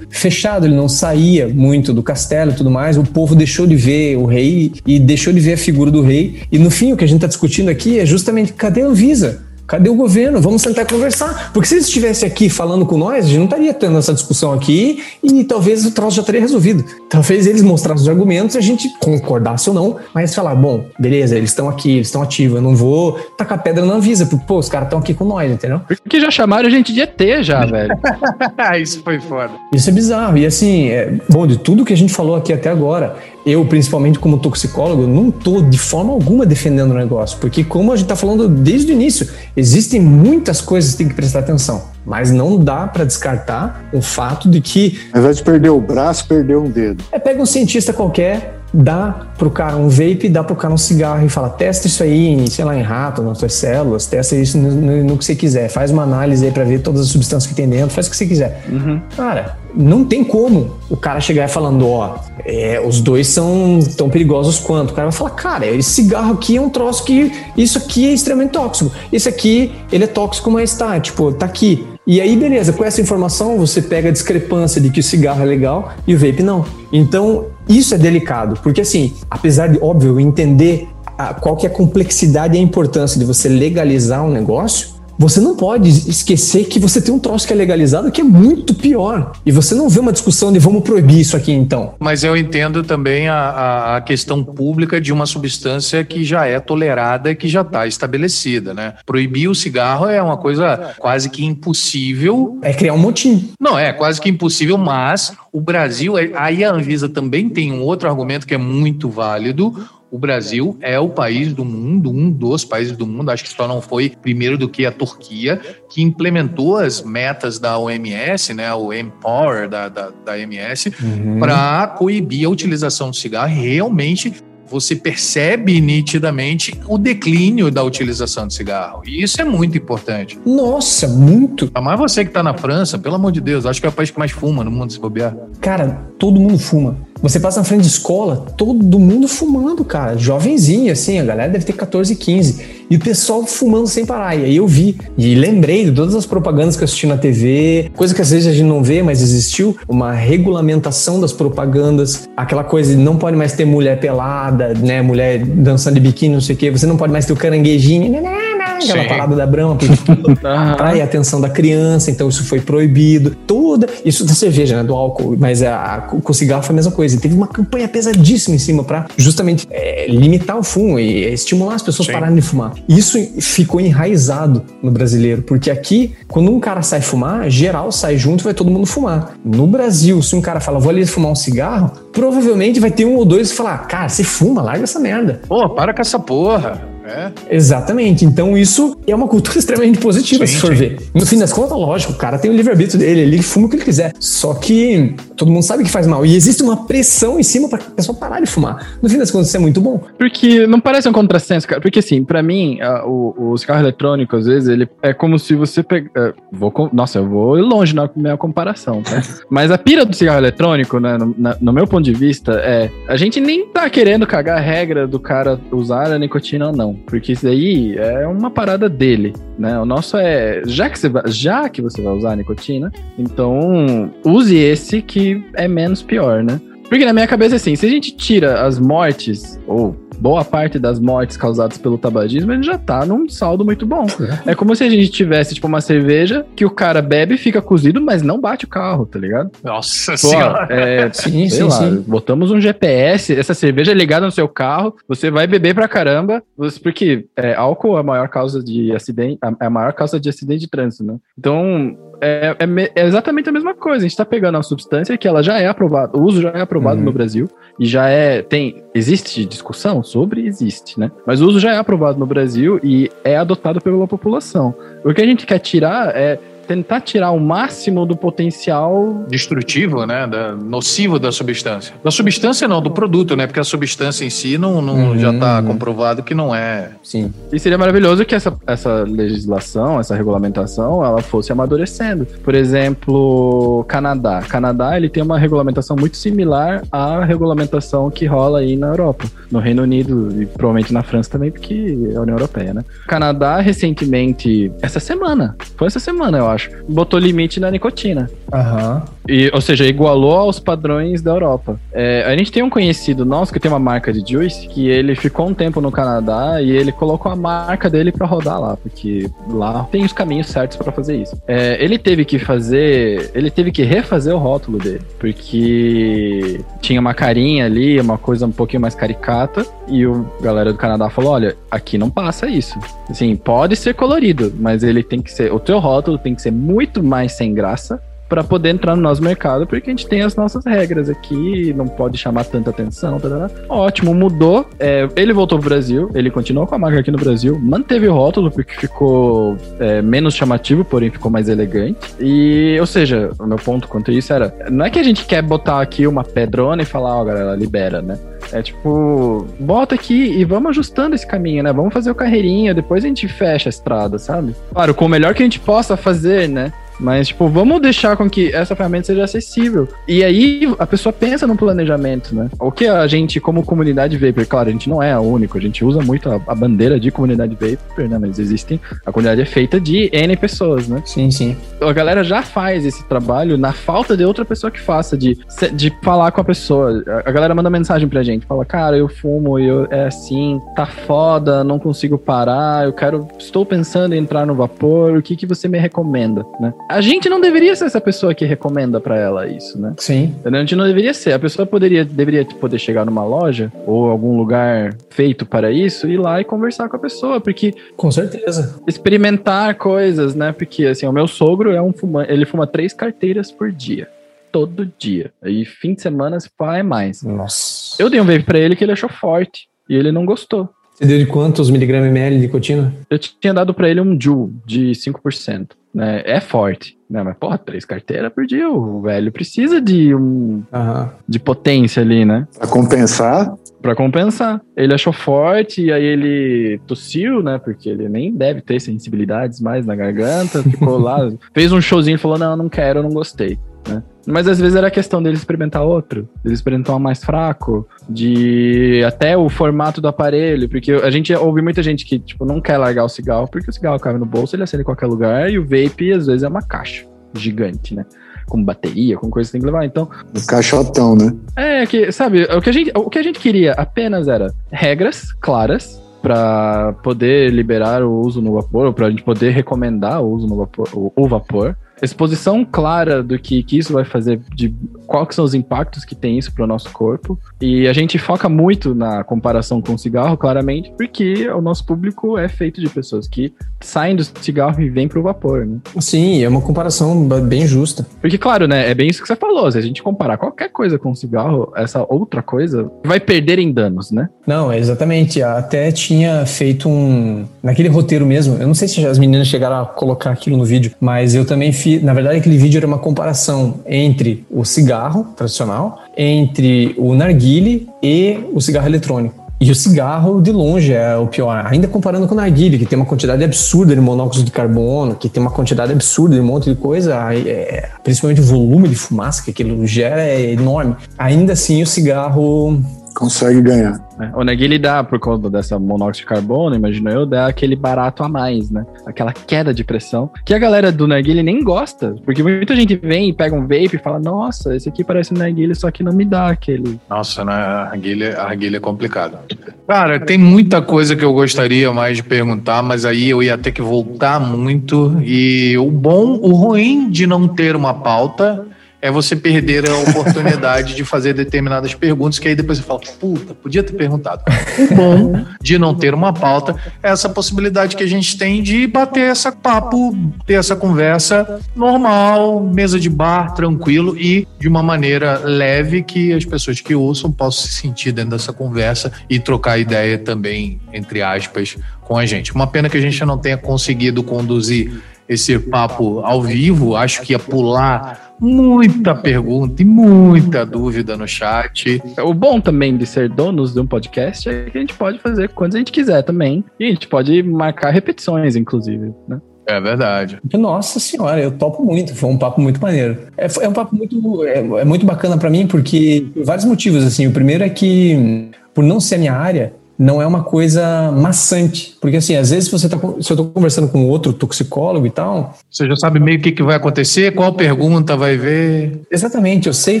fechado, ele não saía muito do castelo e tudo mais, o povo deixou de ver o rei e deixou de ver a figura do rei, e no fim o que a gente está discutindo aqui é justamente cadê a Anvisa? Cadê o governo? Vamos sentar e conversar. Porque se eles estivessem aqui falando com nós, a gente não estaria tendo essa discussão aqui e talvez o troço já teria resolvido. Talvez eles mostrassem os argumentos e a gente concordasse ou não, mas falar, bom, beleza, eles estão aqui, eles estão ativos, eu não vou tacar pedra na Anvisa, porque, pô, os caras estão aqui com nós, entendeu? Porque já chamaram a gente de ET já, velho. Isso foi foda. Isso é bizarro. E assim, é, bom, de tudo que a gente falou aqui até agora, eu, principalmente como toxicólogo, não estou de forma alguma defendendo o negócio, porque como a gente está falando desde o início, existem muitas coisas que tem que prestar atenção, mas não dá para descartar o fato de que... Ao invés de perder o braço, perdeu um dedo. É, pega um cientista qualquer, dá pro cara um vape, dá pro cara um cigarro e fala, testa isso aí, em, sei lá, em rato, nas suas células, testa isso no, no, no que você quiser, faz uma análise aí para ver todas as substâncias que tem dentro, faz o que você quiser. Uhum. Cara, não tem como o cara chegar falando, ó, é, os dois são tão perigosos quanto. O cara vai falar, cara, esse cigarro aqui é um troço que isso aqui é extremamente tóxico. Esse aqui, ele é tóxico, mas tá, tipo, tá aqui. E aí, beleza, com essa informação você pega a discrepância de que o cigarro é legal e o vape não. Então, isso é delicado, porque assim, apesar de, óbvio, entender a, qual que é a complexidade e a importância de você legalizar um negócio, você não pode esquecer que você tem um troço que é legalizado que é muito pior. E você não vê uma discussão de vamos proibir isso aqui então. Mas eu entendo também a, a questão pública de uma substância que já é tolerada e que já está estabelecida, né? Proibir o cigarro é uma coisa quase que impossível. É criar um motim. Não, é quase que impossível, mas o Brasil, aí a Anvisa também tem um outro argumento que é muito válido o Brasil é o país do mundo, um dos países do mundo, acho que só não foi primeiro do que a Turquia, que implementou as metas da OMS, né, o Empower da, da, da OMS, uhum. para coibir a utilização do cigarro. Realmente você percebe nitidamente o declínio da utilização de cigarro. E isso é muito importante. Nossa, muito. Mas você que está na França, pelo amor de Deus, acho que é o país que mais fuma no mundo, se bobear. Cara, todo mundo fuma. Você passa na frente de escola, todo mundo fumando, cara. Jovenzinho, assim, a galera deve ter 14, 15. E o pessoal fumando sem parar. E aí eu vi. E lembrei de todas as propagandas que eu assisti na TV, coisa que às vezes a gente não vê, mas existiu uma regulamentação das propagandas. Aquela coisa de não pode mais ter mulher pelada, né? Mulher dançando de biquíni, não sei o quê. Você não pode mais ter o caranguejinho. Não, não, não aquela Sim. parada da Brahma, porque atrai a atenção da criança, então isso foi proibido. Toda. Isso da cerveja, né? Do álcool, mas a, com o cigarro foi a mesma coisa. E teve uma campanha pesadíssima em cima pra justamente é, limitar o fumo e é, estimular as pessoas a pararem de fumar. Isso ficou enraizado no brasileiro, porque aqui, quando um cara sai fumar, geral sai junto e vai todo mundo fumar. No Brasil, se um cara fala, vou ali fumar um cigarro, provavelmente vai ter um ou dois que falar, cara, você fuma, larga essa merda. Pô, para com essa porra. É. Exatamente. Então isso é uma cultura extremamente positiva, Sim, se for sim. ver. No fim das contas, lógico, o cara tem o livre-arbítrio dele, ele fuma o que ele quiser. Só que todo mundo sabe que faz mal. E existe uma pressão em cima pra pessoa parar de fumar. No fim das contas, isso é muito bom. Porque não parece um contrassenso, cara. Porque assim, pra mim, a- o, o cigarro eletrônico, às vezes, ele é como se você pega. é, vou, nossa, eu vou longe na minha comparação, tá? Mas a pira do cigarro eletrônico, né, no, na- no meu ponto de vista, é. A gente nem tá querendo cagar a regra do cara usar a nicotina ou não. Porque isso daí é uma parada dele, né? O nosso é. Já que você vai, já que você vai usar a nicotina, então use esse que é menos pior, né? Porque na minha cabeça, assim, se a gente tira as mortes, ou boa parte das mortes causadas pelo tabagismo, ele já tá num saldo muito bom. É como se a gente tivesse, tipo, uma cerveja que o cara bebe, fica cozido, mas não bate o carro, tá ligado? Nossa Pô, senhora. é, Sim, sei sim, lá, sim. botamos um GPS, essa cerveja é ligada no seu carro, você vai beber pra caramba, você- porque é, álcool é a maior causa de acidente, a- é a maior causa de acidente de trânsito, né? Então, é, é é exatamente a mesma coisa. A gente tá pegando uma substância que ela já é aprovada, o uso já é aprovado Uhum. no Brasil e já é, tem, existe discussão sobre? Existe, né? Mas o uso já é aprovado no Brasil e é adotado pela população. O que a gente quer tirar é tentar tirar o máximo do potencial Destrutivo, né? Da, nocivo da substância. Da substância não, do produto, né? Porque a substância em si não, não Uhum, já está comprovado que não é. Sim. E seria maravilhoso que essa, essa legislação, essa regulamentação, ela fosse amadurecendo. Por exemplo, Canadá. Canadá, ele tem uma regulamentação muito similar à regulamentação que rola aí na Europa. No Reino Unido e provavelmente na França também, porque é a União Europeia, né? Canadá, recentemente, essa semana, foi essa semana, eu acho, botou limite na nicotina. Aham. E, ou seja, igualou aos padrões da Europa. É, a gente tem um conhecido nosso que tem uma marca de juice que ele ficou um tempo no Canadá e ele colocou a marca dele pra rodar lá, porque lá tem os caminhos certos pra fazer isso. É, ele teve que fazer, ele teve que refazer o rótulo dele, porque tinha uma carinha ali, uma coisa um pouquinho mais caricata e o galera do Canadá falou: olha, aqui não passa isso. Assim, pode ser colorido, mas ele tem que ser, o teu rótulo tem que ser muito mais sem graça para poder entrar no nosso mercado, porque a gente tem as nossas regras aqui, não pode chamar tanta atenção. tarará. Ótimo, mudou. É, ele voltou pro Brasil, ele continuou com a marca aqui no Brasil, manteve o rótulo, porque ficou é, menos chamativo, porém ficou mais elegante. E, ou seja, o meu ponto quanto isso era: não é que a gente quer botar aqui uma pedrona e falar, ó, galera, libera, né? É tipo, bota aqui e vamos ajustando esse caminho, né? Vamos fazer o carreirinha, depois a gente fecha a estrada, sabe? Claro, com o melhor que a gente possa fazer, né? Mas, tipo, vamos deixar com que essa ferramenta seja acessível. E aí a pessoa pensa no planejamento, né? O que a gente, como comunidade Vapor, claro, a gente não é a única, a gente usa muito a, a bandeira de comunidade Vapor, né? Mas existem, a comunidade é feita de N pessoas, né? Sim, sim. a galera já faz esse trabalho na falta de outra pessoa que faça, de, de falar com a pessoa. A galera manda mensagem pra gente, fala, cara, eu fumo, eu, é assim, tá foda, não consigo parar, eu quero, estou pensando em entrar no vapor, o que que você me recomenda, né? A gente não deveria ser essa pessoa que recomenda pra ela isso, né? Sim. A gente não deveria ser. A pessoa poderia, deveria poder chegar numa loja ou algum lugar feito para isso, ir lá e conversar com a pessoa, porque Com certeza. experimentar coisas, né? Porque assim, o meu sogro é um fumante, ele fuma três carteiras por dia. Todo dia. Aí fim de semana, se pá, é mais. Nossa. Eu dei um vape pra ele que ele achou forte. E ele não gostou. Você deu de quantos miligramas ml de nicotina? Eu tinha dado pra ele um Joule de 5%. Né? É forte. Né? Mas, porra, três carteiras por dia. O velho precisa de, um, Aham. de potência ali, né? Para compensar, Pra compensar. Ele achou forte e aí ele tossiu, né? Porque ele nem deve ter sensibilidades mais na garganta. Ficou lá, fez um showzinho e falou: Não, não quero, não gostei. Né? Mas às vezes era questão dele experimentar outro. Ele experimentar um mais fraco, de até o formato do aparelho, porque a gente ouve muita gente que tipo não quer largar o cigarro porque o cigarro cabe no bolso, ele acende em qualquer lugar e o vape às vezes é uma caixa gigante, né? Com bateria, com coisa que tem que levar. Então, um caixotão, né? é que, sabe, o que, a gente, o que a gente queria apenas era regras claras para poder liberar o uso no vapor, ou para a gente poder recomendar o uso no vapor, o, o vapor exposição clara do que, que isso vai fazer, de quais são os impactos que tem isso para o nosso corpo. E a gente foca muito na comparação com o cigarro, claramente, porque o nosso público é feito de pessoas que saem do cigarro e vêm para o vapor, né? Sim, é uma comparação bem justa. Porque, claro, né, é bem isso que você falou, se a gente comparar qualquer coisa com o cigarro, essa outra coisa vai perder em danos, né? Não, exatamente. Até tinha feito um... Naquele roteiro mesmo, eu não sei se as meninas chegaram a colocar aquilo no vídeo, mas eu também fiz na verdade, aquele vídeo era uma comparação entre o cigarro tradicional, entre o narguile e o cigarro eletrônico. E o cigarro, de longe, é o pior. Ainda comparando com o narguile, que tem uma quantidade absurda de monóxido de carbono, que tem uma quantidade absurda de um monte de coisa, é, principalmente o volume de fumaça que aquilo gera é enorme. Ainda assim, o cigarro consegue ganhar. É, o narguile dá, por conta dessa monóxido de carbono, imagino eu, dá aquele barato a mais, né? Aquela queda de pressão, que a galera do narguile nem gosta, porque muita gente vem e pega um vape e fala, nossa, esse aqui parece um narguile, só que não me dá aquele... Nossa, né? A a narguile é complicado. Cara, tem muita coisa que eu gostaria mais de perguntar, mas aí eu ia ter que voltar muito, e o bom, o ruim de não ter uma pauta é você perder a oportunidade de fazer determinadas perguntas, que aí depois você fala, puta, podia ter perguntado. O bom de não ter uma pauta é essa possibilidade que a gente tem de bater essa papo, ter essa conversa normal, mesa de bar, tranquilo e de uma maneira leve que as pessoas que ouçam possam se sentir dentro dessa conversa e trocar ideia também, entre aspas, com a gente. Uma pena que a gente não tenha conseguido conduzir esse papo ao vivo, acho que ia pular muita pergunta e muita dúvida no chat. O bom também de ser donos de um podcast é que a gente pode fazer quando a gente quiser também. E a gente pode marcar repetições, inclusive, né? É verdade. Nossa senhora, eu topo muito. Foi um papo muito maneiro. É, é um papo muito, é, é muito bacana para mim porque por vários motivos. Assim, o primeiro é que por não ser a minha área, não é uma coisa maçante. Porque, assim, às vezes você tá, se eu estou conversando com outro toxicólogo e tal. Você já sabe meio o que, que vai acontecer, qual pergunta vai ver. Exatamente, eu sei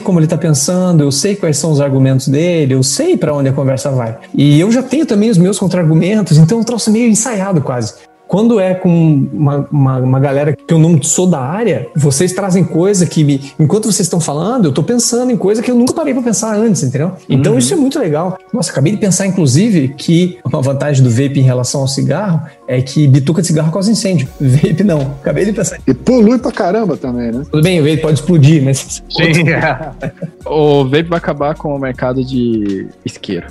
como ele está pensando, eu sei quais são os argumentos dele, eu sei para onde a conversa vai. E eu já tenho também os meus contra-argumentos, então eu trouxe meio ensaiado quase. Quando é com uma, uma, uma, galera que eu não sou da área, vocês trazem coisa que, me, enquanto vocês estão falando, eu estou pensando em coisa que eu nunca parei para pensar antes, entendeu? Então uhum. isso é muito legal. Nossa, acabei de pensar, inclusive, que uma vantagem do vape em relação ao cigarro é que bituca de cigarro causa incêndio. Vape não. Acabei de pensar. E polui pra caramba também, né? Tudo bem, o vape pode explodir, mas. Sim. o vape vai acabar com o mercado de isqueiro.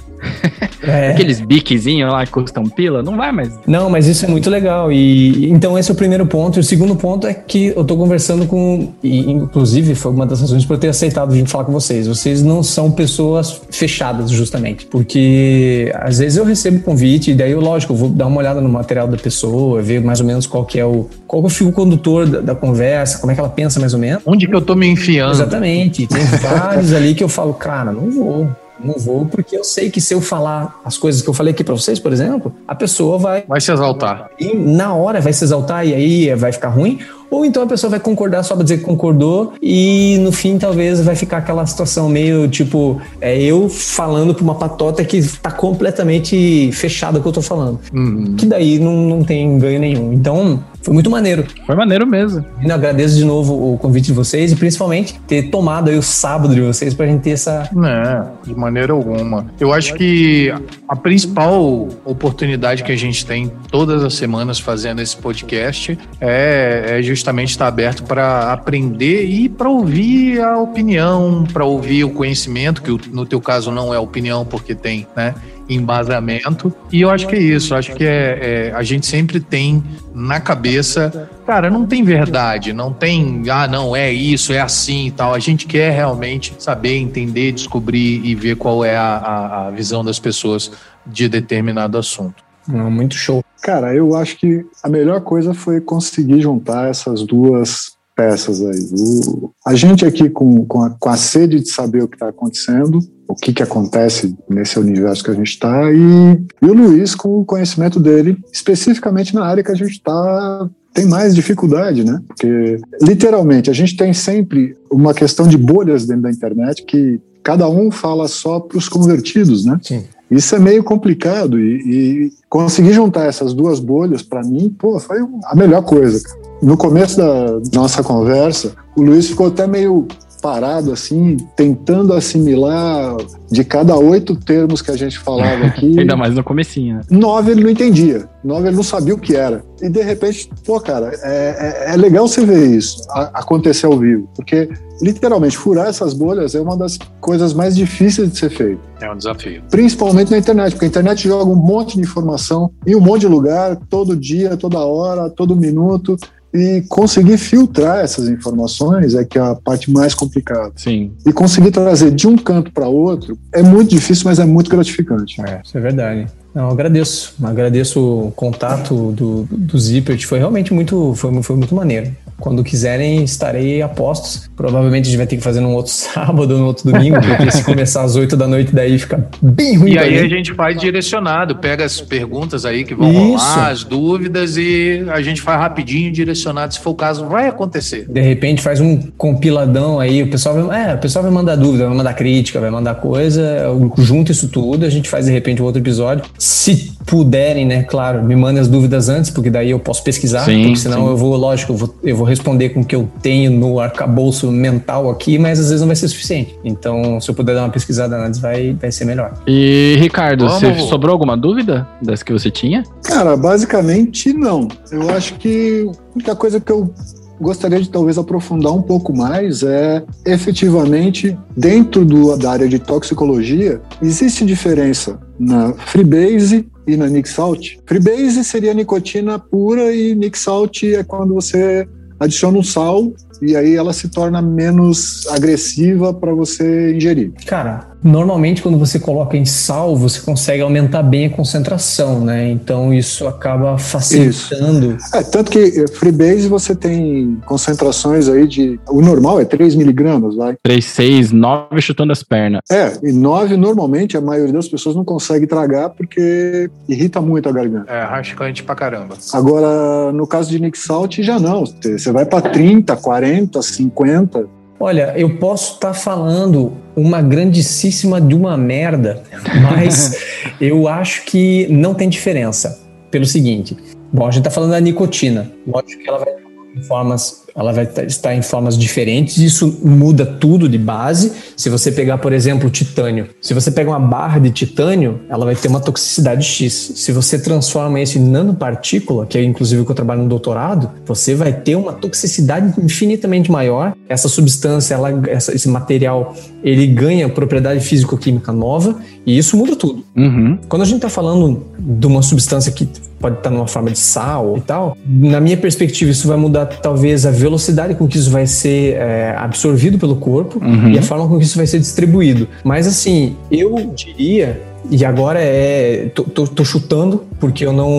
É. Aqueles biquezinhos lá que custam pila, não vai mais. Não, mas isso é muito legal. E então esse é o primeiro ponto. E o segundo ponto é que eu tô conversando com. E, inclusive, foi uma das razões por eu ter aceitado vir falar com vocês. Vocês não são pessoas fechadas, justamente. Porque às vezes eu recebo convite, e daí eu, lógico, eu vou dar uma olhada no material da pessoa, ver mais ou menos qual que é o. Qual que é o fio condutor da, da conversa, como é que ela pensa mais ou menos. Onde que eu tô me enfiando? Exatamente. Tem vários ali que eu falo, cara, não vou não vou, porque eu sei que se eu falar as coisas que eu falei aqui para vocês, por exemplo, a pessoa vai. Vai se exaltar. E na hora vai se exaltar e aí vai ficar ruim. Ou então a pessoa vai concordar só pra dizer que concordou e no fim talvez vai ficar aquela situação meio tipo, é eu falando pra uma patota que tá completamente fechada o que eu tô falando. Uhum. Que daí não, não tem ganho nenhum. Então, foi muito maneiro. Foi maneiro mesmo. E agradeço de novo o convite de vocês e principalmente ter tomado aí o sábado de vocês pra gente ter essa. Não, de maneira alguma. Eu acho que a principal oportunidade que a gente tem todas as semanas fazendo esse podcast é, é justamente estar aberto para aprender e para ouvir a opinião, para ouvir o conhecimento, que no teu caso não é opinião, porque tem, né? Embasamento. E eu acho que é isso. Acho que é, é, a gente sempre tem na cabeça, cara, não tem verdade, não tem, ah, não, é isso, é assim e tal. A gente quer realmente saber, entender, descobrir e ver qual é a, a, visão das pessoas de determinado assunto. muito show. Cara, eu acho que a melhor coisa foi conseguir juntar essas duas peças aí. O, a gente aqui com, com, a, com a sede de saber o que está acontecendo, o que, que acontece nesse universo que a gente está, e, e o Luiz com o conhecimento dele, especificamente na área que a gente está tem mais dificuldade, né? Porque, literalmente, a gente tem sempre uma questão de bolhas dentro da internet que cada um fala só para os convertidos, né? Sim. Isso é meio complicado e, e conseguir juntar essas duas bolhas, para mim, pô, foi a melhor coisa. No começo da nossa conversa, o Luiz ficou até meio parado assim, tentando assimilar de cada oito termos que a gente falava aqui. Ainda mais no comecinho, né? Nove ele não entendia, nove ele não sabia o que era. E de repente, pô, cara, é, é, é legal você ver isso a, acontecer ao vivo, porque literalmente furar essas bolhas é uma das coisas mais difíceis de ser feito. É um desafio. Principalmente na internet, porque a internet joga um monte de informação em um monte de lugar, todo dia, toda hora, todo minuto. E conseguir filtrar essas informações é que é a parte mais complicada. Sim. E conseguir trazer de um canto para outro é muito difícil, mas é muito gratificante. É, isso é verdade. Não, agradeço. Agradeço o contato do, do Zippert. Foi realmente muito, foi, foi muito maneiro. Quando quiserem, estarei a postos. Provavelmente a gente vai ter que fazer num outro sábado, num outro domingo, porque se começar às 8 da noite, daí fica bem ruim. E aí a gente faz direcionado, pega as perguntas aí que vão Isso. rolar, as dúvidas, e a gente faz rapidinho direcionado, se for o caso, vai acontecer. De repente faz um compiladão aí, o pessoal vai, é, o pessoal vai mandar dúvida, vai mandar crítica, vai mandar coisa, junta isso tudo, a gente faz de repente um outro episódio. Se puderem, né, claro, me mandem as dúvidas antes, porque daí eu posso pesquisar, sim, porque senão sim. eu vou, lógico, eu vou, eu vou responder com o que eu tenho no arcabouço mental aqui, mas às vezes não vai ser suficiente. Então, se eu puder dar uma pesquisada antes, vai, vai ser melhor. E, Ricardo, você sobrou alguma dúvida das que você tinha? Cara, basicamente não. Eu acho que a única coisa que eu gostaria de talvez aprofundar um pouco mais é efetivamente dentro do, da área de toxicologia existe diferença na freebase e na Nick Salt. Freebase seria nicotina pura e Nick Salt é quando você adiciona um sal e aí ela se torna menos agressiva para você ingerir. Cara, Normalmente, quando você coloca em sal, você consegue aumentar bem a concentração, né? Então, isso acaba facilitando. Isso. É, tanto que eh, Freebase você tem concentrações aí de. O normal é 3 miligramas, vai. 3, 6, 9 chutando as pernas. É, e 9 normalmente a maioria das pessoas não consegue tragar porque irrita muito a garganta. É, rascante pra caramba. Agora, no caso de Nick Salt, já não. Você vai para 30, 40, 50. Olha, eu posso estar tá falando uma grandíssima de uma merda, mas eu acho que não tem diferença. Pelo seguinte, bom, a gente está falando da nicotina. Lógico que ela vai em formas ela vai estar em formas diferentes, isso muda tudo de base. Se você pegar, por exemplo, o titânio, se você pega uma barra de titânio, ela vai ter uma toxicidade X. Se você transforma isso em nanopartícula, que é inclusive o que eu trabalho no doutorado, você vai ter uma toxicidade infinitamente maior. Essa substância, ela, essa, esse material, ele ganha propriedade físico-química nova e isso muda tudo. Uhum. Quando a gente está falando de uma substância que pode estar numa forma de sal e tal, na minha perspectiva, isso vai mudar talvez a velocidade com que isso vai ser é, absorvido pelo corpo uhum. e a forma com que isso vai ser distribuído. Mas assim, eu diria e agora é. Tô, tô, tô, chutando, porque eu não.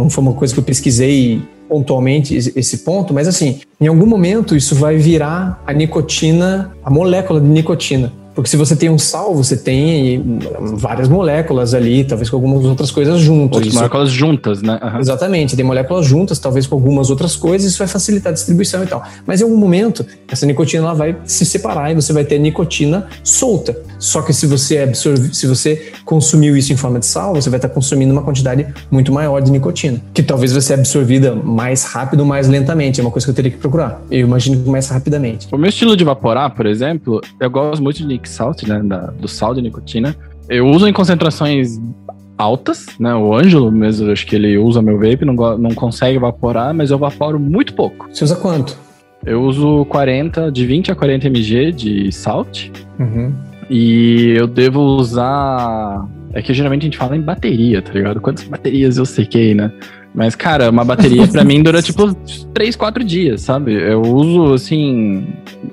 Não foi uma coisa que eu pesquisei pontualmente esse ponto, mas assim, em algum momento isso vai virar a nicotina, a molécula de nicotina. Porque se você tem um sal, você tem várias moléculas ali, talvez com algumas outras coisas juntas. Outras moléculas juntas, né? Uhum. Exatamente, tem moléculas juntas, talvez com algumas outras coisas, isso vai facilitar a distribuição e tal. Mas em algum momento, essa nicotina ela vai se separar e você vai ter nicotina solta. Só que se você absorve, se você consumiu isso em forma de sal, você vai estar consumindo uma quantidade muito maior de nicotina, que talvez vai ser absorvida mais rápido mais lentamente. É uma coisa que eu teria que procurar. Eu imagino que mais rapidamente. O meu estilo de evaporar, por exemplo, eu gosto muito de salt, né, da, do sal de nicotina. Eu uso em concentrações altas, né? O Ângelo mesmo, acho que ele usa meu vape, não, não consegue evaporar, mas eu evaporo muito pouco. Você usa quanto? Eu uso 40, de 20 a 40 mg de salt. Uhum. E eu devo usar. É que geralmente a gente fala em bateria, tá ligado? Quantas baterias eu sequei, né? Mas, cara, uma bateria para mim dura tipo 3, 4 dias, sabe? Eu uso, assim,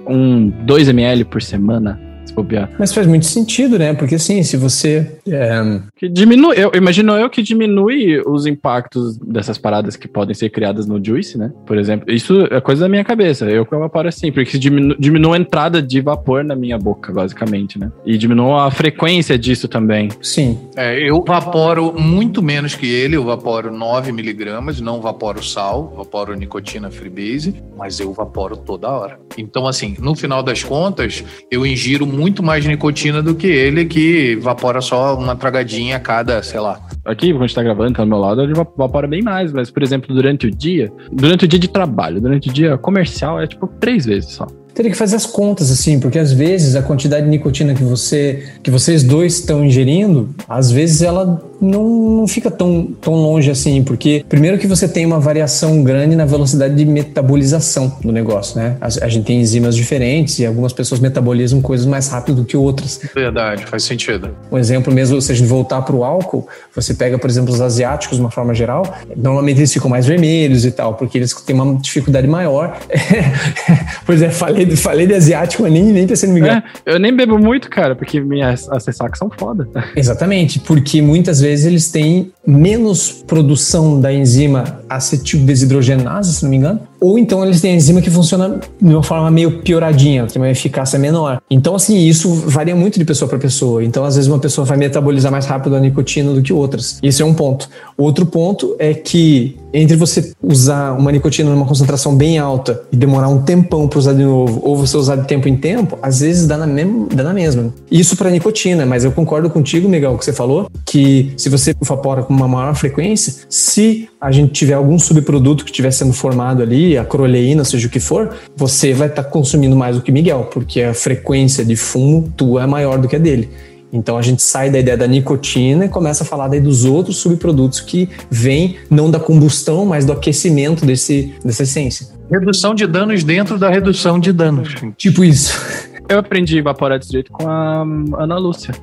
um 2 ml por semana se bobear. Mas faz muito sentido, né? Porque assim, se você. É... Que diminui, eu imagino eu que diminui os impactos dessas paradas que podem ser criadas no Juice, né? Por exemplo, isso é coisa da minha cabeça. Eu que evaporo assim, porque diminu, diminui a entrada de vapor na minha boca, basicamente, né? E diminui a frequência disso também. Sim. É, eu vaporo muito menos que ele, eu vaporo 9 miligramas, não vaporo sal, vaporo nicotina freebase, mas eu vaporo toda hora. Então, assim, no final das contas, eu ingiro muito mais nicotina do que ele que evapora só uma tragadinha a cada, sei lá. Aqui, quando a gente tá gravando, tá do meu lado, ele evapora bem mais, mas, por exemplo, durante o dia, durante o dia de trabalho, durante o dia comercial, é tipo três vezes só teria que fazer as contas assim, porque às vezes a quantidade de nicotina que você que vocês dois estão ingerindo, às vezes ela não, não fica tão, tão longe assim, porque primeiro que você tem uma variação grande na velocidade de metabolização do negócio, né? A, a gente tem enzimas diferentes e algumas pessoas metabolizam coisas mais rápido do que outras. Verdade, faz sentido. Um exemplo mesmo, se a gente voltar para o álcool, você pega, por exemplo, os asiáticos de uma forma geral, normalmente eles ficam mais vermelhos e tal, porque eles têm uma dificuldade maior. pois é, falei falei, de asiático, mas nem, nem pensei no migrar. É, eu nem bebo muito, cara, porque minhas as ressacas são foda. Exatamente, porque muitas vezes eles têm menos produção da enzima acetil desidrogenase, se não me engano, ou então eles têm enzima que funciona de uma forma meio pioradinha, tem uma eficácia menor. Então, assim, isso varia muito de pessoa para pessoa. Então, às vezes, uma pessoa vai metabolizar mais rápido a nicotina do que outras. Isso é um ponto. Outro ponto é que entre você usar uma nicotina numa concentração bem alta e demorar um tempão para usar de novo, ou você usar de tempo em tempo, às vezes dá na, mesma, dá na mesma. Isso para nicotina, mas eu concordo contigo, Miguel, que você falou, que se você evapora com uma maior frequência, se a gente tiver algum subproduto que estiver sendo formado ali, a croleína, seja o que for, você vai estar tá consumindo mais do que Miguel, porque a frequência de fumo tua é maior do que a dele. Então a gente sai da ideia da nicotina e começa a falar daí dos outros subprodutos que vêm não da combustão, mas do aquecimento desse, dessa essência. Redução de danos dentro da redução de danos. Tipo isso. Eu aprendi a evaporar desse jeito com a Ana Lúcia.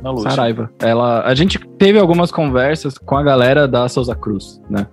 Ana Lúcia. Saraiva. Ela, a gente teve algumas conversas com a galera da Souza Cruz, né?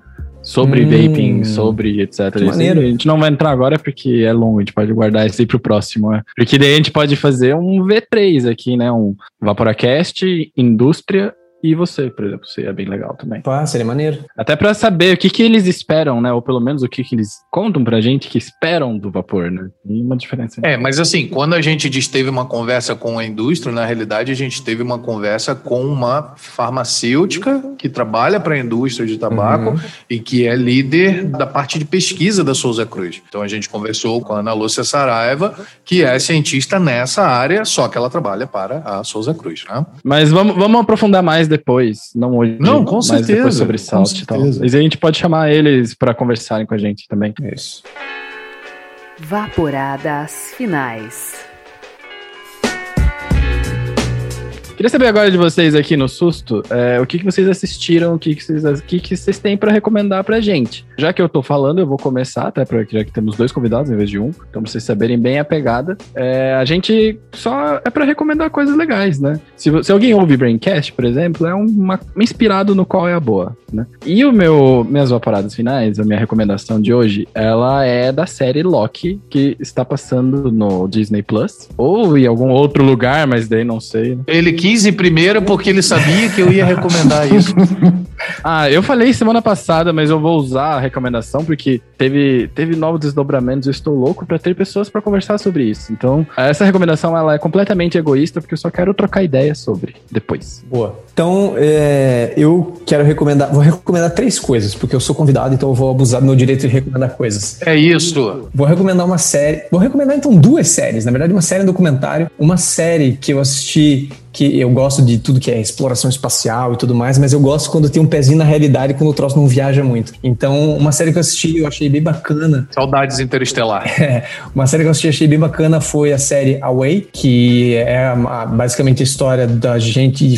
Sobre hum, vaping, sobre etc. Maneiro. A gente não vai entrar agora porque é longo, a gente pode guardar isso aí pro próximo. Né? Porque daí a gente pode fazer um V3 aqui, né? Um Vaporacast, indústria e você, por exemplo, seria bem legal também. Pá, seria maneiro. Até para saber o que, que eles esperam, né? Ou pelo menos o que, que eles contam pra gente que esperam do vapor, né? E uma diferença. É, mas assim, quando a gente diz teve uma conversa com a indústria, na realidade a gente teve uma conversa com uma farmacêutica que trabalha para a indústria de tabaco uhum. e que é líder da parte de pesquisa da Souza Cruz. Então a gente conversou com a Ana Lúcia Saraiva, que é cientista nessa área, só que ela trabalha para a Souza Cruz, né? Mas vamos, vamos aprofundar mais mais depois, não hoje. Não, com certeza. depois sobre salt e tal. Mas a gente pode chamar eles para conversarem com a gente também. Isso. Vaporadas finais. Queria saber agora de vocês aqui no susto, é, o que, que vocês assistiram, o que, que, vocês, o que, que vocês têm para recomendar pra gente. Já que eu tô falando, eu vou começar, até porque já que temos dois convidados em vez de um, então pra vocês saberem bem a pegada. É, a gente só é para recomendar coisas legais, né? Se, se, alguém ouve Braincast, por exemplo, é uma, inspirado no qual é a boa, né? E o meu, minhas vaporadas finais, a minha recomendação de hoje, ela é da série Loki, que está passando no Disney Plus, ou em algum outro lugar, mas daí não sei. Né? Ele que quis ir primeiro porque ele sabia que eu ia recomendar isso. ah, eu falei semana passada, mas eu vou usar a recomendação porque teve, teve novos desdobramentos. Eu estou louco para ter pessoas para conversar sobre isso. Então, essa recomendação ela é completamente egoísta porque eu só quero trocar ideia sobre depois. Boa. Então, é, eu quero recomendar, vou recomendar três coisas, porque eu sou convidado, então eu vou abusar do meu direito de recomendar coisas. É isso. Vou recomendar uma série, vou recomendar então duas séries, na verdade uma série documentário, uma série que eu assisti que eu gosto de tudo que é exploração espacial e tudo mais, mas eu gosto quando tem um pezinho na realidade quando o troço não viaja muito. Então, uma série que eu assisti, eu achei bem bacana. Saudades Interestelar. É, uma série que eu assisti, achei bem bacana foi a série Away, que é basicamente a história da gente,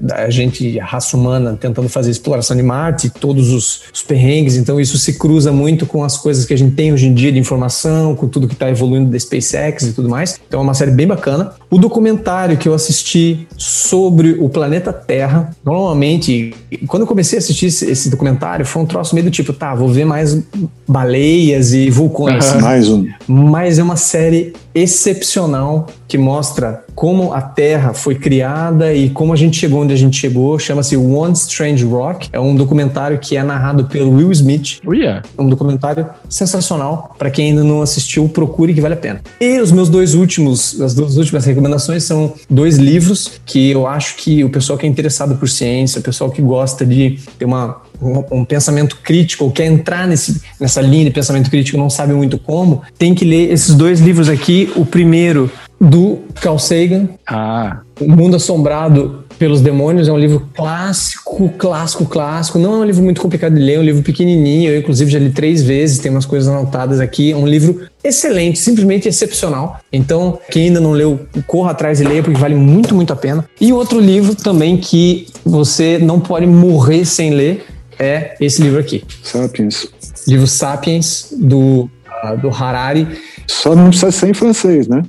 da gente, raça humana, tentando fazer exploração de Marte, todos os, os perrengues. Então, isso se cruza muito com as coisas que a gente tem hoje em dia de informação, com tudo que está evoluindo da SpaceX e tudo mais. Então, é uma série bem bacana. O documentário que eu assisti sobre o planeta Terra. Normalmente, quando eu comecei a assistir esse, esse documentário, foi um troço meio do tipo, tá, vou ver mais baleias e vulcões. mais um. Mas é uma série excepcional que mostra como a Terra foi criada e como a gente chegou onde a gente chegou. Chama-se One Strange Rock. É um documentário que é narrado pelo Will Smith. Oh, yeah. É um documentário sensacional. Para quem ainda não assistiu, procure que vale a pena. E os meus dois últimos, as duas últimas recomendações são dois livros que eu acho que o pessoal que é interessado por ciência, o pessoal que gosta de ter uma um, um, pensamento crítico, ou quer entrar nesse, nessa linha de pensamento crítico, não sabe muito como, tem que ler esses dois livros aqui. O primeiro do Carl Sagan, Ah, O Mundo Assombrado pelos Demônios é um livro clássico, clássico, clássico. Não é um livro muito complicado de ler, é um livro pequenininho. Eu, inclusive, já li três vezes, tem umas coisas anotadas aqui. É um livro excelente, simplesmente excepcional. Então, quem ainda não leu, corra atrás e leia, porque vale muito, muito a pena. E outro livro também que você não pode morrer sem ler é esse livro aqui. Sapiens. Livro Sapiens, do, ah, do Harari. Só não precisa ser em francês, né?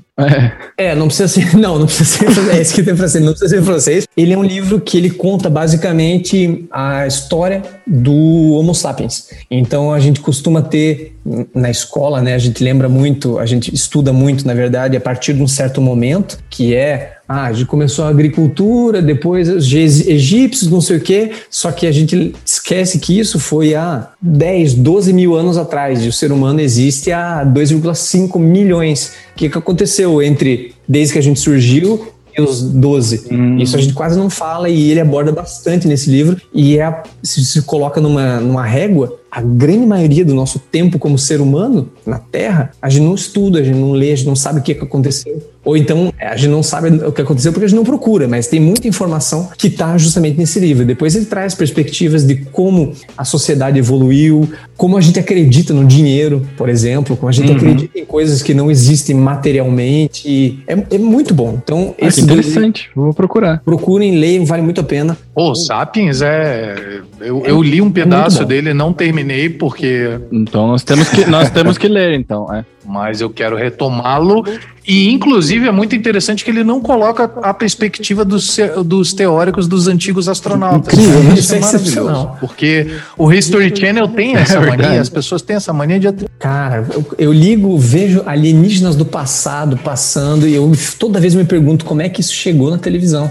É, não precisa ser. Não, não precisa ser. É escrito em francês, não precisa ser em francês. Ele é um livro que ele conta basicamente a história do Homo sapiens. Então a gente costuma ter na escola, né? A gente lembra muito, a gente estuda muito, na verdade, a partir de um certo momento, que é. Ah, a gente começou a agricultura, depois os egípcios, não sei o quê, só que a gente esquece que isso foi há 10, 12 mil anos atrás, e o ser humano existe há 2,5 milhões. O que, que aconteceu entre desde que a gente surgiu e os 12? Isso a gente quase não fala e ele aborda bastante nesse livro. E é se se coloca numa, numa régua, a grande maioria do nosso tempo como ser humano na Terra, a gente não estuda, a gente não lê, a gente não sabe o que, que aconteceu. Ou então, é, a gente não sabe o que aconteceu porque a gente não procura, mas tem muita informação que está justamente nesse livro. Depois ele traz perspectivas de como a sociedade evoluiu, como a gente acredita no dinheiro, por exemplo, como a gente acredita em coisas que não existem materialmente. É, é muito bom. Então, ah, livros, interessante. Vou procurar. procurem, leiam, vale muito a pena. Pô, Sapiens é. Eu, eu li um pedaço bom. dele, não terminei, porque. Então nós temos que, nós temos que ler, então. É. Mas eu quero retomá-lo. E, inclusive, é muito interessante que ele não coloca a perspectiva dos, dos teóricos dos antigos astronautas. Incrível, né? Isso Isso é é maravilhoso. Porque o History Channel tem essa verdade. mania, as pessoas têm essa mania de. Cara, eu, eu ligo, vejo alienígenas do passado passando e eu toda vez me pergunto como é que isso chegou na televisão.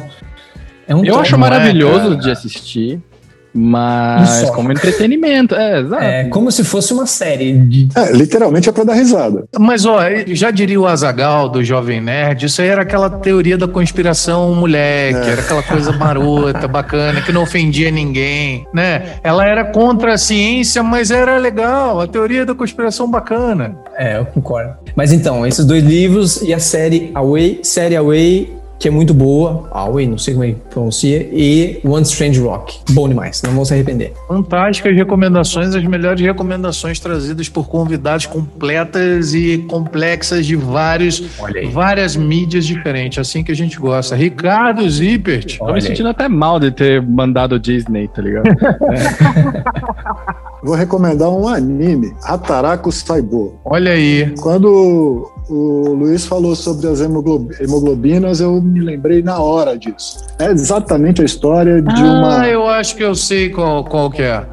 É um Eu acho é, maravilhoso cara. de assistir, mas Só. como entretenimento. É, exato. É como se fosse uma série de. É, literalmente é pra dar risada. Mas, ó, já diria o Azagal do Jovem Nerd, isso aí era aquela teoria da conspiração moleque, era aquela coisa marota, bacana, que não ofendia ninguém, né? Ela era contra a ciência, mas era legal, a teoria da conspiração bacana. É, eu concordo. Mas então, esses dois livros e a série Away, série Away, que é muito boa. Away, não sei como é que pronuncia. E One Strange Rock. Bom demais, não vão se arrepender. Fantásticas recomendações, as melhores recomendações trazidas por convidados completas e complexas de vários, várias mídias diferentes, assim que a gente gosta. Ricardo Zippert. Tô me aí. sentindo até mal de ter mandado o Disney, tá ligado? Vou recomendar um anime, Hataraku Saibo. Olha aí. Quando o Luiz falou sobre as hemoglob- hemoglobinas, eu me lembrei na hora disso. É exatamente a história de uma. Ah, eu acho que eu sei qual, qual que é.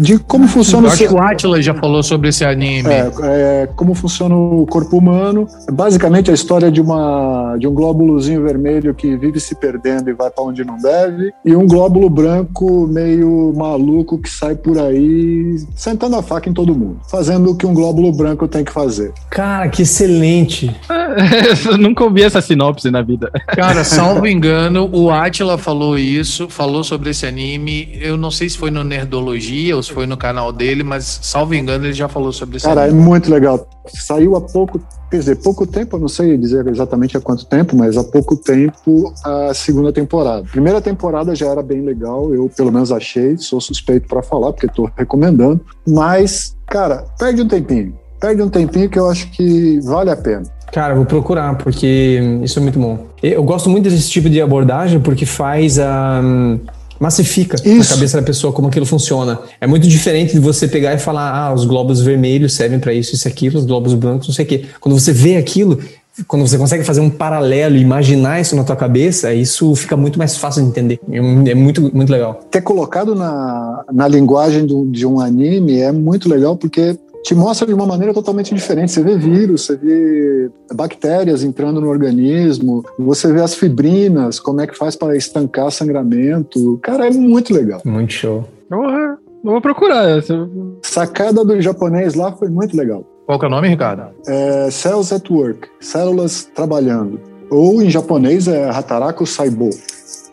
De como funciona Eu o acho que o Atila já falou sobre esse anime. É, é, como funciona o corpo humano. Basicamente a história de, uma, de um glóbulozinho vermelho que vive se perdendo e vai para onde não deve, e um glóbulo branco meio maluco que sai por aí sentando a faca em todo mundo, fazendo o que um glóbulo branco tem que fazer. Cara, que excelente. eu nunca ouvi essa sinopse na vida. Cara, salvo engano, o Atila falou isso, falou sobre esse anime. Eu não sei se foi no Nerdologia ou se foi no canal dele, mas salvo engano, ele já falou sobre esse Cara, é muito legal. Saiu há pouco, quer dizer, pouco tempo, eu não sei dizer exatamente há quanto tempo, mas há pouco tempo a segunda temporada. A primeira temporada já era bem legal, eu pelo menos achei, sou suspeito para falar, porque estou recomendando, mas, cara, perde um tempinho. Perde um tempinho que eu acho que vale a pena. Cara, vou procurar, porque isso é muito bom. Eu gosto muito desse tipo de abordagem porque faz a. hum, massifica Isso. na cabeça da pessoa como aquilo funciona. É muito diferente de você pegar e falar, ah, os globos vermelhos servem para isso, isso, aquilo, os globos brancos, não sei o quê. Quando você vê aquilo, quando você consegue fazer um paralelo, imaginar isso na tua cabeça, isso fica muito mais fácil de entender. É é muito, muito legal. Ter colocado na, na linguagem do- de um anime é muito legal porque te mostra de uma maneira totalmente diferente. Você vê vírus, você vê bactérias entrando no organismo, você vê as fibrinas, como é que faz para estancar sangramento. Cara, é muito legal. Muito show. Porra, eu vou procurar. essa. Sacada do japonês lá foi muito legal. Qual que é o nome, Ricardo? É Cells at Work, células trabalhando. Ou em japonês é Hataraku Saibo.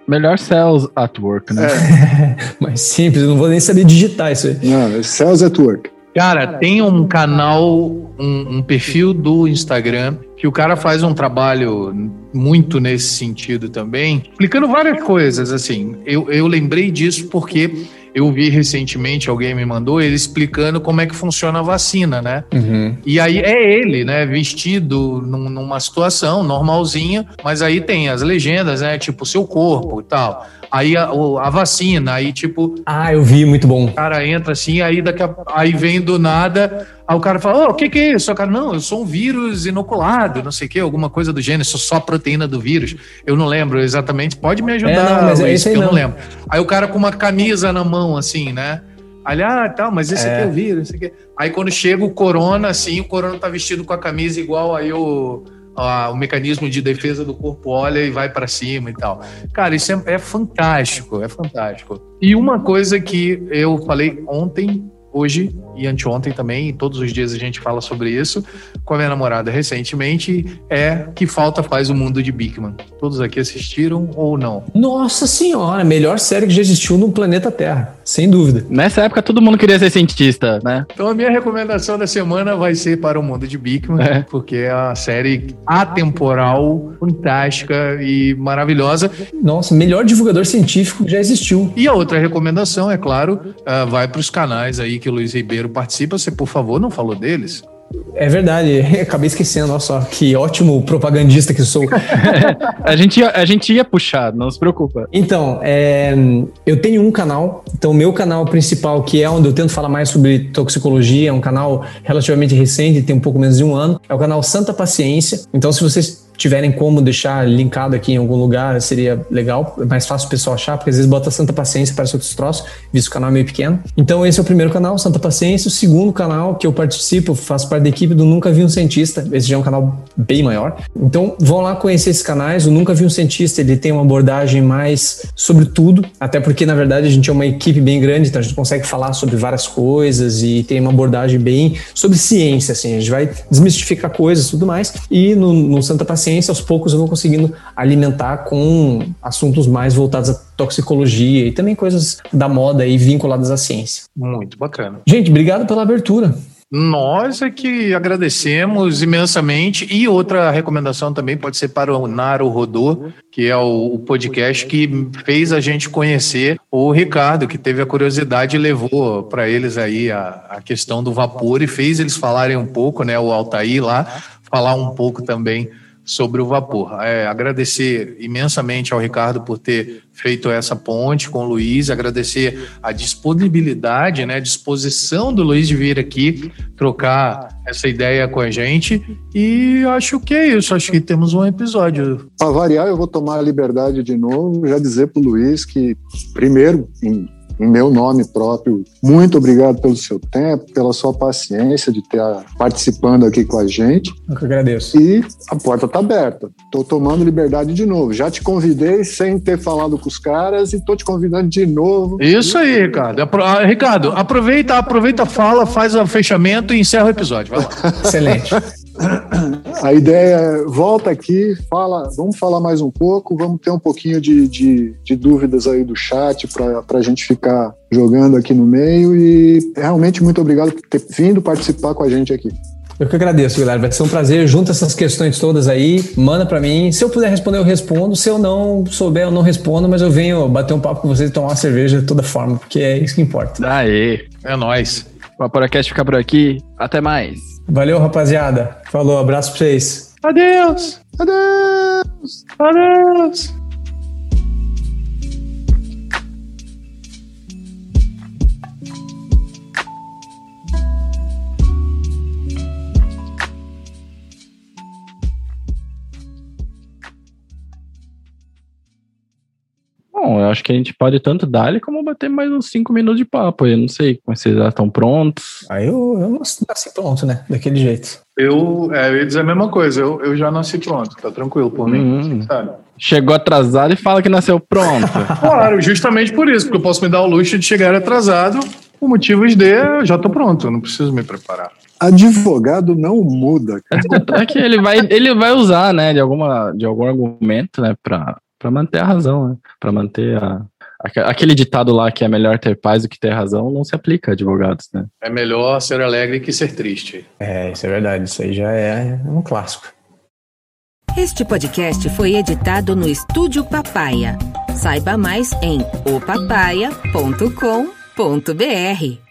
Melhor Cells at Work, né? É, Mais simples, não vou nem saber digitar isso aí. não, é Cells at Work. Cara, tem um canal, um, um, perfil do Instagram que o cara faz um trabalho muito nesse sentido também, explicando várias coisas. Assim, eu, eu lembrei disso porque eu vi recentemente, alguém me mandou, ele explicando como é que funciona a vacina, né? Uhum. E aí é ele, né, vestido num, numa situação normalzinha, mas aí tem as legendas, né, tipo, seu corpo e tal. Aí a, a, vacina, aí tipo. Ah, eu vi, muito bom. O cara entra assim, aí daqui a, aí vem do nada, aí o cara fala: oh, o que, que é isso? O cara, não, eu sou um vírus inoculado, não sei o que, alguma coisa do gênero, sou só a proteína do vírus. Eu não lembro exatamente, pode me ajudar, é, não, mas é isso aí eu não. não lembro. Aí o cara com uma camisa na mão, assim, né? Aí, ah, tá, mas esse é. aqui é o vírus, esse aqui. Aí quando chega o corona, assim, o corona tá vestido com a camisa igual aí o a, o mecanismo de defesa do corpo olha e vai para cima e tal. Cara, isso é, é fantástico, é fantástico. E uma coisa que eu falei ontem hoje e anteontem também, e todos os dias a gente fala sobre isso, com a minha namorada recentemente, é que falta faz o mundo de Bigman. Todos aqui assistiram ou não? Nossa senhora, melhor série que já existiu no planeta Terra, sem dúvida. Nessa época todo mundo queria ser cientista, né? Então a minha recomendação da semana vai ser para o mundo de Bigman, é. porque é a série atemporal, fantástica e maravilhosa. Nossa, melhor divulgador científico que já existiu. E a outra recomendação, é claro, uh, vai para os canais aí que o Luiz Ribeiro participa. Você, por favor, não falou deles? É verdade, acabei esquecendo, olha só, que ótimo propagandista que sou. a, gente ia, a gente ia puxar, não se preocupa. Então, é, eu tenho um canal, então meu canal principal, que é onde eu tento falar mais sobre toxicologia, é um canal relativamente recente, tem um pouco menos de um ano, é o canal Santa Paciência. Então, se vocês tiverem como deixar linkado aqui em algum lugar, seria legal. É mais fácil o pessoal achar, porque às vezes bota Santa Paciência para outros troços, visto que o canal é meio pequeno. Então, esse é o primeiro canal, Santa Paciência. O segundo canal que eu participo, faço parte da equipe do Nunca Vi um Cientista. Esse já é um canal bem maior. Então, vão lá conhecer esses canais. O Nunca Vi um Cientista, ele tem uma abordagem mais sobre tudo, até porque, na verdade, a gente é uma equipe bem grande, então a gente consegue falar sobre várias coisas e tem uma abordagem bem sobre ciência, assim. A gente vai desmistificar coisas e tudo mais. E no, no Santa Paciência, ciência, aos poucos eu vou conseguindo alimentar com assuntos mais voltados à toxicologia e também coisas da moda e vinculadas à ciência. Muito bacana. Gente, obrigado pela abertura. Nós é que agradecemos imensamente. E outra recomendação também pode ser para o Naro Rodô, que é o, podcast que fez a gente conhecer o Ricardo, que teve a curiosidade e levou para eles aí a, a questão do vapor e fez eles falarem um pouco, né? O Altair lá, falar um pouco também sobre o vapor. É, agradecer imensamente ao Ricardo por ter feito essa ponte com o Luiz, agradecer a disponibilidade, né, a disposição do Luiz de vir aqui trocar essa ideia com a gente e acho que é isso, acho que temos um episódio. Para variar, eu vou tomar a liberdade de novo, já dizer para o Luiz que, primeiro, em meu nome próprio, muito obrigado pelo seu tempo, pela sua paciência de estar participando aqui com a gente. Eu que agradeço. E a porta está aberta. Estou tomando liberdade de novo. Já te convidei sem ter falado com os caras e estou te convidando de novo. Isso aí, Ricardo. Ah, Ricardo, aproveita, aproveita, fala, faz o fechamento e encerra o episódio. Vai lá. Excelente. A ideia é, volta aqui, fala, vamos falar mais um pouco, vamos ter um pouquinho de, de, de dúvidas aí do chat para a gente ficar jogando aqui no meio e realmente muito obrigado por ter vindo participar com a gente aqui. Eu que agradeço, Guilherme. Vai ser um prazer. Junta essas questões todas aí, manda para mim. Se eu puder responder, eu respondo. Se eu não souber, eu não respondo, mas eu venho bater um papo com vocês e tomar uma cerveja de toda forma, porque é isso que importa. Aê, é nóis. O Vaporacast fica por aqui. Até mais. Valeu, rapaziada. Falou, abraço pra vocês. Adeus! Adeus! Adeus! Eu acho que a gente pode tanto dar como bater mais uns 5 minutos de papo. Eu não sei como vocês já estão prontos. Aí eu, eu não nasci pronto, né? Daquele jeito. Eu, é, eu ia dizer a mesma coisa, eu, eu já nasci pronto, tá tranquilo por mim. Hum. Sabe? Chegou atrasado e fala que nasceu pronto. claro, justamente por isso, porque eu posso me dar o luxo de chegar atrasado por motivos de eu já tô pronto, eu não preciso me preparar. Advogado não muda. É que ele vai, ele vai usar, né, de, alguma, de algum argumento, né, para para manter a razão, né? para manter a, aquele ditado lá que é melhor ter paz do que ter razão não se aplica a advogados, né? É melhor ser alegre que ser triste. É, isso é verdade. Isso aí já é um clássico. Este podcast foi editado no Estúdio Papaya. Saiba mais em opapaya.com.br.